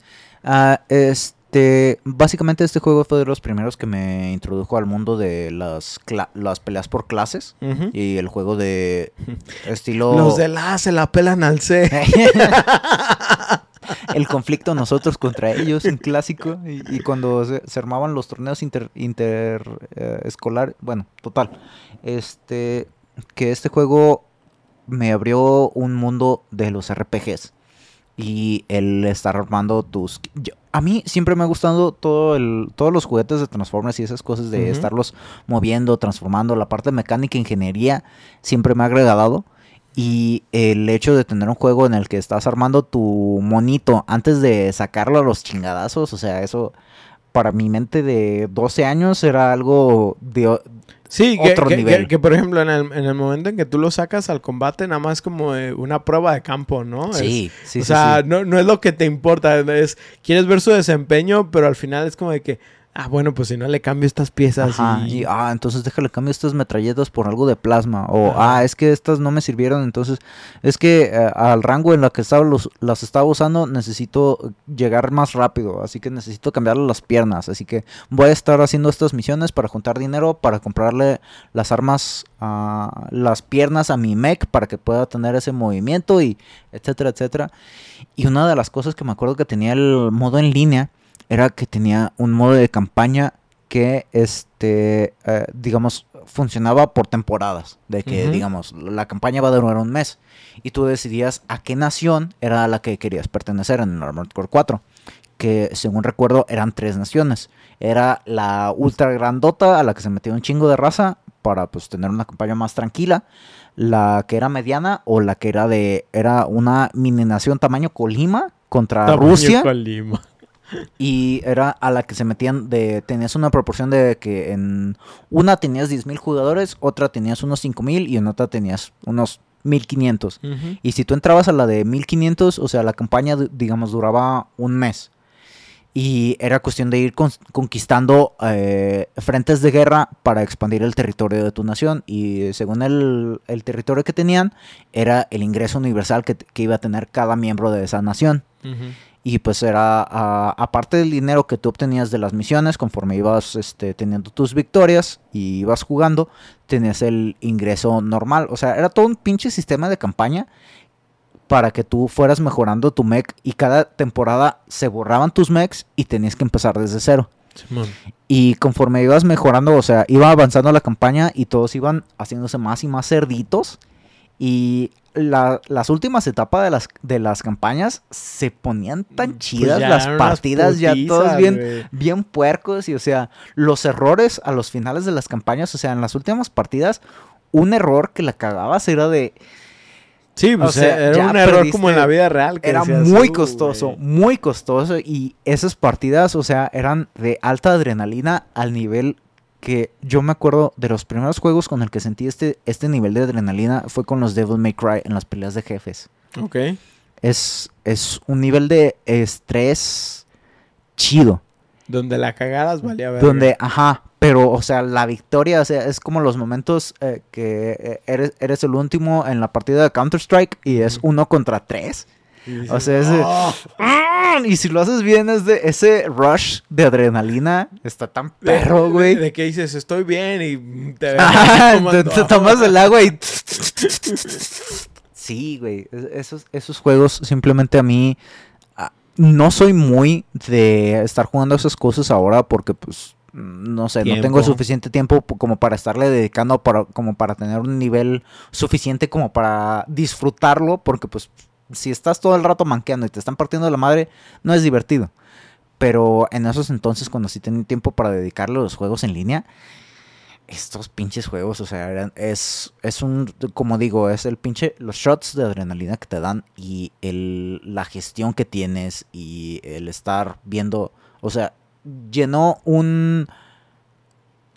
Este. Básicamente, este juego fue de los primeros que me introdujo al mundo de las, las peleas por clases. Y el juego de (laughs) estilo. Los de la se la pelan al C. (laughs) el conflicto nosotros contra ellos, un clásico. Y, y cuando se, se armaban los torneos inter, inter eh, escolar, bueno, total. Este que este juego me abrió un mundo de los RPGs. Y el estar armando tus... yo- a mí siempre me ha gustado todo el, todos los juguetes de Transformers y esas cosas de estarlos moviendo, transformando. La parte mecánica, ingeniería, siempre me ha agradado. Y el hecho de tener un juego en el que estás armando tu monito antes de sacarlo a los chingadazos, o sea, eso para mi mente de 12 años era algo de... Sí, que, Otro que- nivel. que- que, por ejemplo en el, en el momento en que tú lo sacas al combate, nada más como una prueba de campo, ¿no? Es- Sí, sí, o sí, sea, sí. No, no es lo que te importa, es, quieres ver su desempeño, pero al final es como de que, ah, bueno, pues si no le cambio estas piezas Ajá, y... y, ah, entonces déjale cambio estas metralletas por algo de plasma. O, ah, es que estas no me sirvieron, entonces es que eh, al rango en la que estaba los, las estaba usando necesito llegar más rápido, así que necesito cambiarle las piernas. Así que voy a estar haciendo estas misiones para juntar dinero, para comprarle las armas, a las piernas a mi mech para que pueda tener ese movimiento y etcétera, etcétera. Y una de las cosas que me acuerdo que tenía el modo en línea era que tenía un modo de campaña que, este, eh, digamos, funcionaba por temporadas. De que, digamos, la campaña va a durar un mes. Y tú decidías a qué nación era a la que querías pertenecer en el Armored Core 4. Que, según recuerdo, eran tres naciones. Era la ultra grandota a la que se metía un chingo de raza para, pues, tener una campaña más tranquila. La que era mediana o la que era de... Era una mini nación tamaño Colima contra Tamaño Rusia. Colima. Y era a la que se metían de... Tenías una proporción de que en una tenías 10.000 jugadores, otra tenías unos 5.000 y en otra tenías unos 1500. Ujú. Y si tú entrabas a la de 1500, o sea, la campaña, digamos, duraba un mes. Y era cuestión de ir con- conquistando eh, frentes de guerra para expandir el territorio de tu nación. Y según el, el territorio que tenían, era el ingreso universal que, que iba a tener cada miembro de esa nación. Ujú. Y pues era, ah, aparte del dinero que tú obtenías de las misiones, conforme ibas este, teniendo tus victorias y ibas jugando, tenías el ingreso normal. O sea, era todo un pinche sistema de campaña para que tú fueras mejorando tu mech y cada temporada se borraban tus mechs y tenías que empezar desde cero. Simón. Y conforme ibas mejorando, o sea, iba avanzando la campaña y todos iban haciéndose más y más cerditos. Y la- las últimas etapas de las, de las campañas se ponían tan Pues chidas, las partidas ya todos bien, bien puercos. Y o sea, los errores a los finales de las campañas, o sea, en las últimas partidas, un error que la cagabas era de... Sí, pues O sea, era un error perdiste. como en la vida real. que Era decías, muy "Uh, costoso, güey". muy costoso. Y esas partidas, o sea, eran de alta adrenalina al nivel que yo me acuerdo de los primeros juegos con el que sentí este, este nivel de adrenalina fue con los Devil May Cry en las peleas de jefes. Ok. Es, es un nivel de estrés chido. Donde la cagaras valía ver. Donde, ajá, pero, o sea, la victoria, o sea, es como los momentos eh, que eh, eres, eres el último en la partida de Counter-Strike y es uno contra tres. O sea, ese- "Oh". ¡Ah! Y si lo haces bien, es de ese rush de adrenalina. Está tan perro, De- güey. De que dices, estoy bien y te (laughs) te, te (laughs) tomas el agua y. (laughs) Sí, güey. es- Esos, esos juegos simplemente a mí. ah, No soy muy de estar jugando esas cosas ahora porque, pues. No sé, no tengo suficiente tiempo como para estarle dedicando, para, como para tener un nivel suficiente como para disfrutarlo, porque pues si estás todo el rato manqueando y te están partiendo la madre, no es divertido. Pero en esos entonces, cuando sí tenía tiempo para dedicarle a los juegos en línea, estos pinches juegos, o sea, eran- es, es un, como digo, es el pinche, los shots de adrenalina que te dan y el, la gestión que tienes y el estar viendo, o sea, llenó un...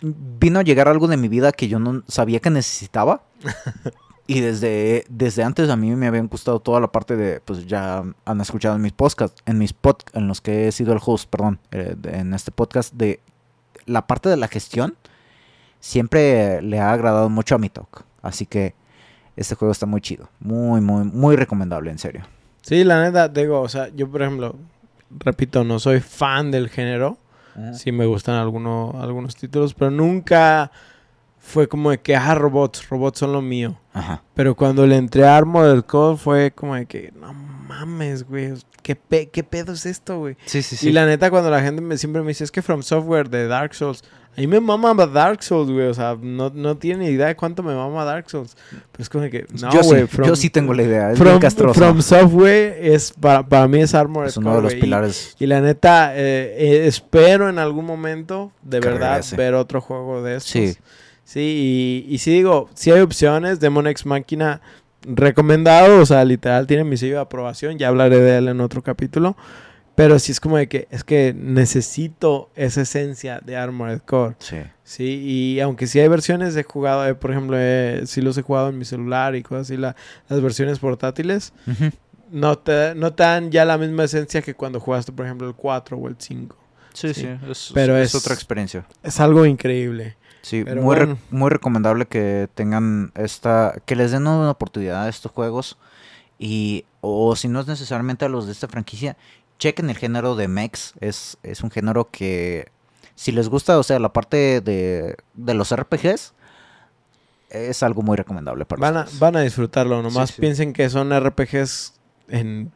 Vino a llegar algo de mi vida que yo no sabía que necesitaba. (laughs) Y desde, desde antes a mí me habían gustado toda la parte de, pues ya han escuchado en mis podcasts, en mis pod, en los que he sido el host, perdón, eh, en este podcast, de la parte de la gestión, siempre le ha agradado mucho a mi talk. Así que este juego está muy chido, muy, muy, muy recomendable, en serio. Sí, la neta, digo, o sea, yo por ejemplo, repito, no soy fan del género. Sí me gustan algunos, algunos títulos, pero nunca fue como de que, ah, robots, robots son lo mío. Ajá. Pero cuando le entré a Armored Core fue como de que, no mames, güey, ¿qué, pe- qué pedo es esto, güey? Sí, sí, sí. Y la neta, cuando la gente me, siempre me dice, es que From Software de Dark Souls, a mí me mama Dark Souls, güey, o sea, no, no tiene ni idea de cuánto me mama Dark Souls. Pero es como de que, no, yo, güey, sí, yo sí tengo la idea, es From. From Software es, para, para mí es Armored es uno Core, de los güey, y- pilares. y la neta, eh, eh, espero en algún momento, de Que verdad, regrese. ver otro juego de estos. Sí. Sí, y, y sí digo, si hay opciones, Demon X Máquina recomendado, o sea, literal tiene mi sello de aprobación, ya hablaré de él en otro capítulo. Pero sí es como de que, es que necesito esa esencia de Armored Core. Sí. Sí, y aunque sí hay versiones, he jugado, eh, por ejemplo, eh, sí los he jugado en mi celular y cosas así, la- las versiones portátiles, no te, no te dan ya la misma esencia que cuando jugaste, por ejemplo, el 4 o el 5. Sí, Sí. sí, es, Pero es es- otra experiencia. Es algo increíble. Sí, Pero muy, re- muy recomendable que tengan esta, que les den una oportunidad a estos juegos y, o si no es necesariamente a los de esta franquicia, chequen el género de mechs, es, es un género que si les gusta, o sea, la parte de, de los RPGs, es algo muy recomendable para Van a, ustedes. van a disfrutarlo, nomás Sí, sí. piensen que son RPGs en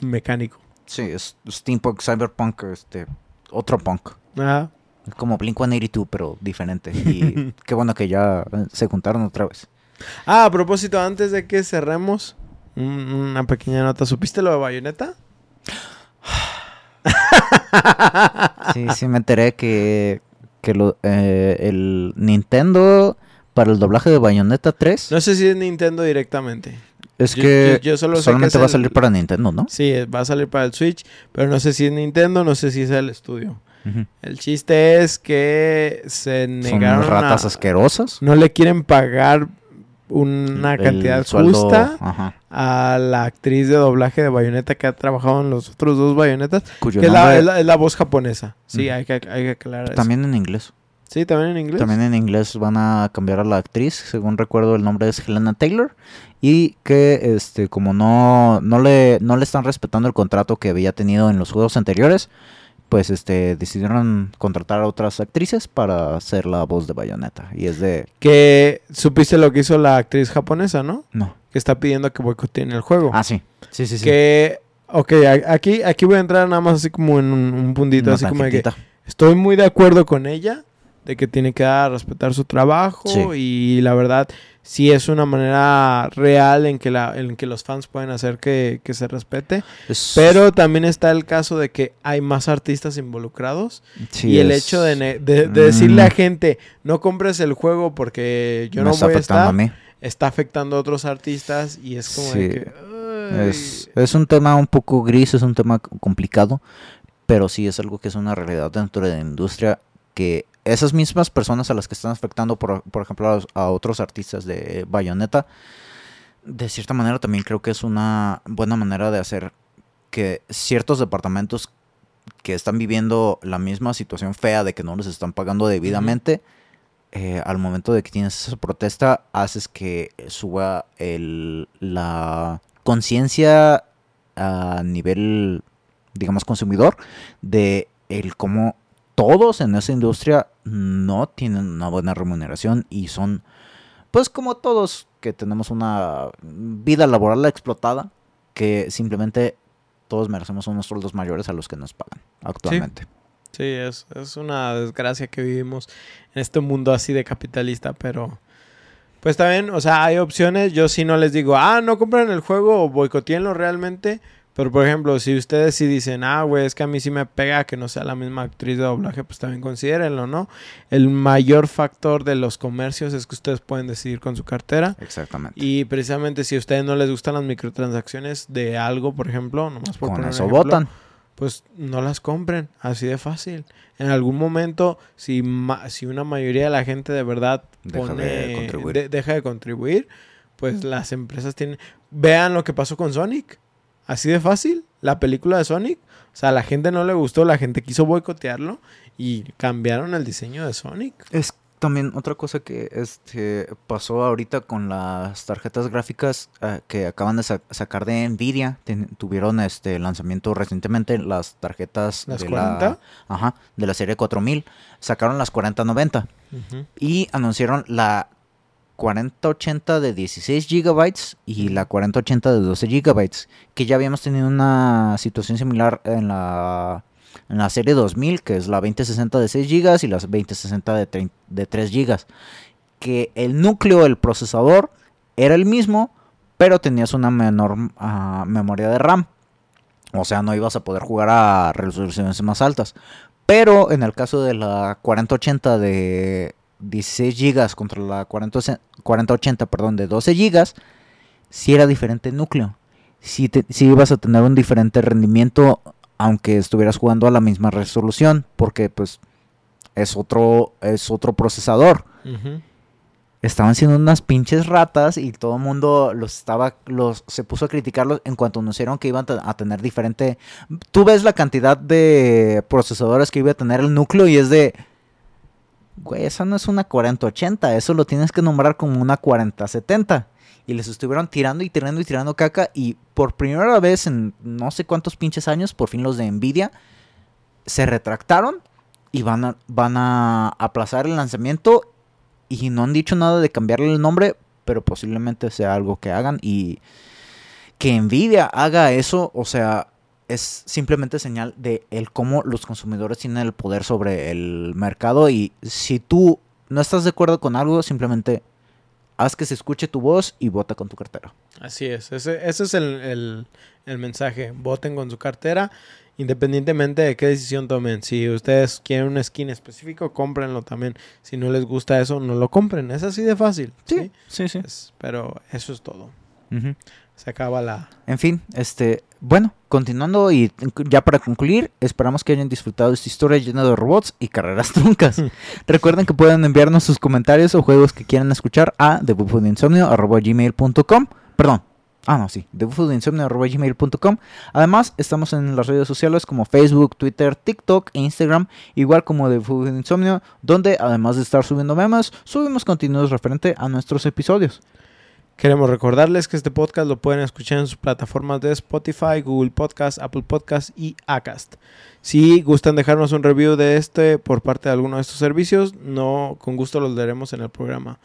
mecánico. Sí, es steampunk, cyberpunk, este, otro punk. Ajá. Es como Blink-182, pero diferente. Y (laughs) qué bueno que ya se juntaron otra vez. Ah, a propósito, antes de que cerremos, un- una pequeña nota. ¿Supiste lo de Bayonetta? (laughs) Sí, sí me enteré que, que lo, eh, el Nintendo para el doblaje de Bayonetta 3 No sé si es Nintendo directamente. es yo- que yo- yo solo que solamente va a salir para Nintendo, ¿no? Sí, va a salir para el Switch, pero no sé si es Nintendo, no sé si es el estudio. El chiste es que se Son negaron ratas a- asquerosas. no le quieren pagar una el cantidad justa ajá, a la actriz de doblaje de Bayonetta que ha trabajado en los otros dos Bayonetas, cuyo que es la, nombre- es la- es la voz japonesa. Sí, hay, que, hay que aclarar eso. también en inglés. Sí, también en inglés. También en inglés van a cambiar a la actriz, según recuerdo el nombre es Helena Taylor y que este como no no le no le están respetando el contrato que había tenido en los juegos anteriores, pues este decidieron contratar a otras actrices para hacer la voz de Bayonetta y es de Que supiste lo que hizo la actriz japonesa, ¿no? no. Que está pidiendo que boicoteen el juego. Ah, sí. Sí, sí, sí. Que, ok, aquí, aquí voy a entrar nada más así como en un, un puntito, Una así como de que estoy muy de acuerdo con ella, de que tiene que dar respetar su trabajo Sí. y la verdad sí es una manera real en que, la, en que los fans pueden hacer que, que se respete, Es- pero también está el caso de que hay más artistas involucrados sí, y el es- hecho de, de- de decirle Mm. a gente no compres el juego porque yo me no está voy a afectando estar, a mí. está afectando a otros artistas y es como de Sí. que... ay, Es, es un tema un poco gris, es un tema complicado, pero sí es algo que es una realidad dentro de la industria que esas mismas personas a las que están afectando, por, por ejemplo, a, otros artistas de Bayonetta, de cierta manera también creo que es una buena manera de hacer que ciertos departamentos que están viviendo la misma situación fea de que no les están pagando debidamente, eh, al momento de que tienes esa protesta, haces que suba el, la conciencia a nivel, digamos, consumidor de el cómo todos en esa industria no tienen una buena remuneración y son, pues como todos que tenemos una vida laboral explotada, que simplemente todos merecemos unos sueldos mayores a los que nos pagan actualmente. Sí, es, es una desgracia que vivimos en este mundo así de capitalista, pero pues también, o sea, hay opciones. Yo sí no les digo, ah, no compren el juego o boicoteenlo realmente. Pero por ejemplo, si ustedes sí dicen, ah, güey, es que a mí sí me pega que no sea la misma actriz de doblaje, pues también considérenlo, ¿no? El mayor factor de los comercios es que ustedes pueden decidir con su cartera. Exactamente. Y precisamente si a ustedes no les gustan las microtransacciones de algo, por ejemplo, nomás por Con poner un eso ejemplo, votan. pues no las compren, así de fácil. En algún momento, si, ma- si una mayoría de la gente de verdad Deja pone- de contribuir. de- deja de contribuir, pues las empresas tienen... Vean lo que pasó con Sonic. Así de fácil, la película de Sonic. O sea, a la gente no le gustó, la gente quiso boicotearlo y cambiaron el diseño de Sonic. Es también otra cosa que este pasó ahorita con las tarjetas gráficas eh, que acaban de sa- sacar de Nvidia. Ten- tuvieron este lanzamiento recientemente las tarjetas ¿Las de 40? la ajá, de la serie 4000. Sacaron las 4090 Ujú. y anunciaron la 4080 de 16 gigabytes y la 4080 de 12 gigabytes, que ya habíamos tenido una situación similar en la en la serie 2000, que es la 2060 de 6 gigas y la 2060 de, de 3 gigas, que el núcleo del procesador era el mismo, pero tenías una menor ah, memoria de RAM. O sea, no ibas a poder jugar a resoluciones más altas. Pero en el caso de la 4080 de 16 GB contra la 40 4080 perdón, de 12 GB, sí era diferente el núcleo. Te- sí ibas a tener un diferente rendimiento aunque estuvieras jugando a la misma resolución, porque pues es otro, es otro procesador. Estaban siendo unas pinches ratas y todo el mundo los estaba, los, se puso a criticarlos en cuanto anunciaron que iban a tener diferente. Tú ves la cantidad de procesadores que iba a tener el núcleo y es de. Güey, esa no es una 4080, eso lo tienes que nombrar como una 4070. Y les estuvieron tirando y tirando y tirando caca. Y por primera vez en no sé cuántos pinches años, por fin los de Nvidia se retractaron y van a, van a aplazar el lanzamiento. Y no han dicho nada de cambiarle el nombre, pero posiblemente sea algo que hagan. Y que Nvidia haga eso, o sea, es simplemente señal de el cómo los consumidores tienen el poder sobre el mercado. Y si tú no estás de acuerdo con algo, simplemente haz que se escuche tu voz y vota con tu cartera. Así es, ese, ese es el, el- el mensaje. Voten con su cartera, independientemente de qué decisión tomen. Si ustedes quieren un skin específico, cómprenlo también. Si no les gusta eso, no lo compren. Es así de fácil. Sí, sí, sí. Es- pero eso es todo. Ujú. Se acaba la... En fin, este, bueno, continuando y ya para concluir, esperamos que hayan disfrutado esta historia llena de robots y carreras (laughs) truncas. (laughs) Recuerden que pueden enviarnos sus comentarios o juegos que quieran escuchar a thebuffoodinsomnio.gmail.com Perdón. Ah, no, sí. thebuffoodinsomnio.gmail.com Además, estamos en las redes sociales como Facebook, Twitter, TikTok e Instagram, igual como The Food Insomnio, donde además de estar subiendo memes, subimos contenidos referente a nuestros episodios. Queremos recordarles que este podcast lo pueden escuchar en sus plataformas de Spotify, Google Podcast, Apple Podcast y Acast. Si gustan dejarnos un review de este por parte de alguno de estos servicios, no con gusto los leeremos en el programa.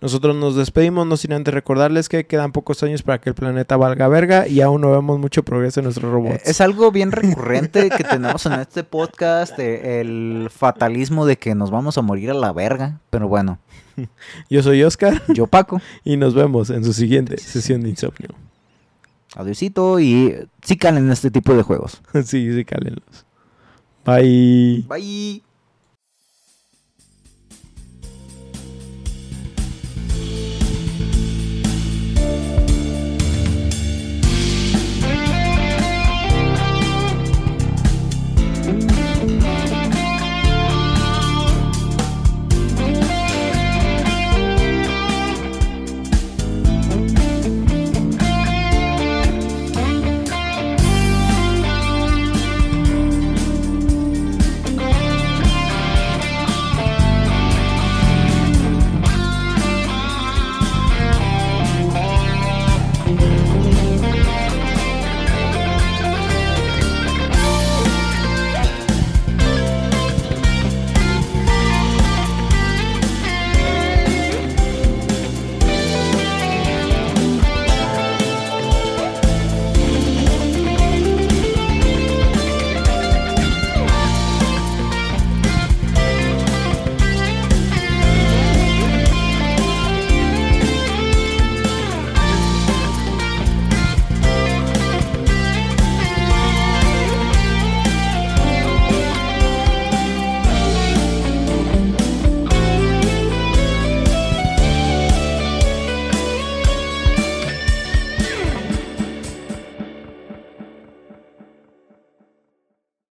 Nosotros nos despedimos, no sin antes recordarles que quedan pocos años para que el planeta valga verga y aún no vemos mucho progreso en nuestros robots. Eh, Es algo bien recurrente que tenemos en este podcast, eh, el fatalismo de que nos vamos a morir a la verga. Pero bueno, (laughs) Yo soy Oscar yo Paco, (laughs) y nos vemos en su siguiente sesión de insomnio. adiosito y sí calen este tipo de juegos. (laughs) sí, sí, cálenlos. Bye. Bye.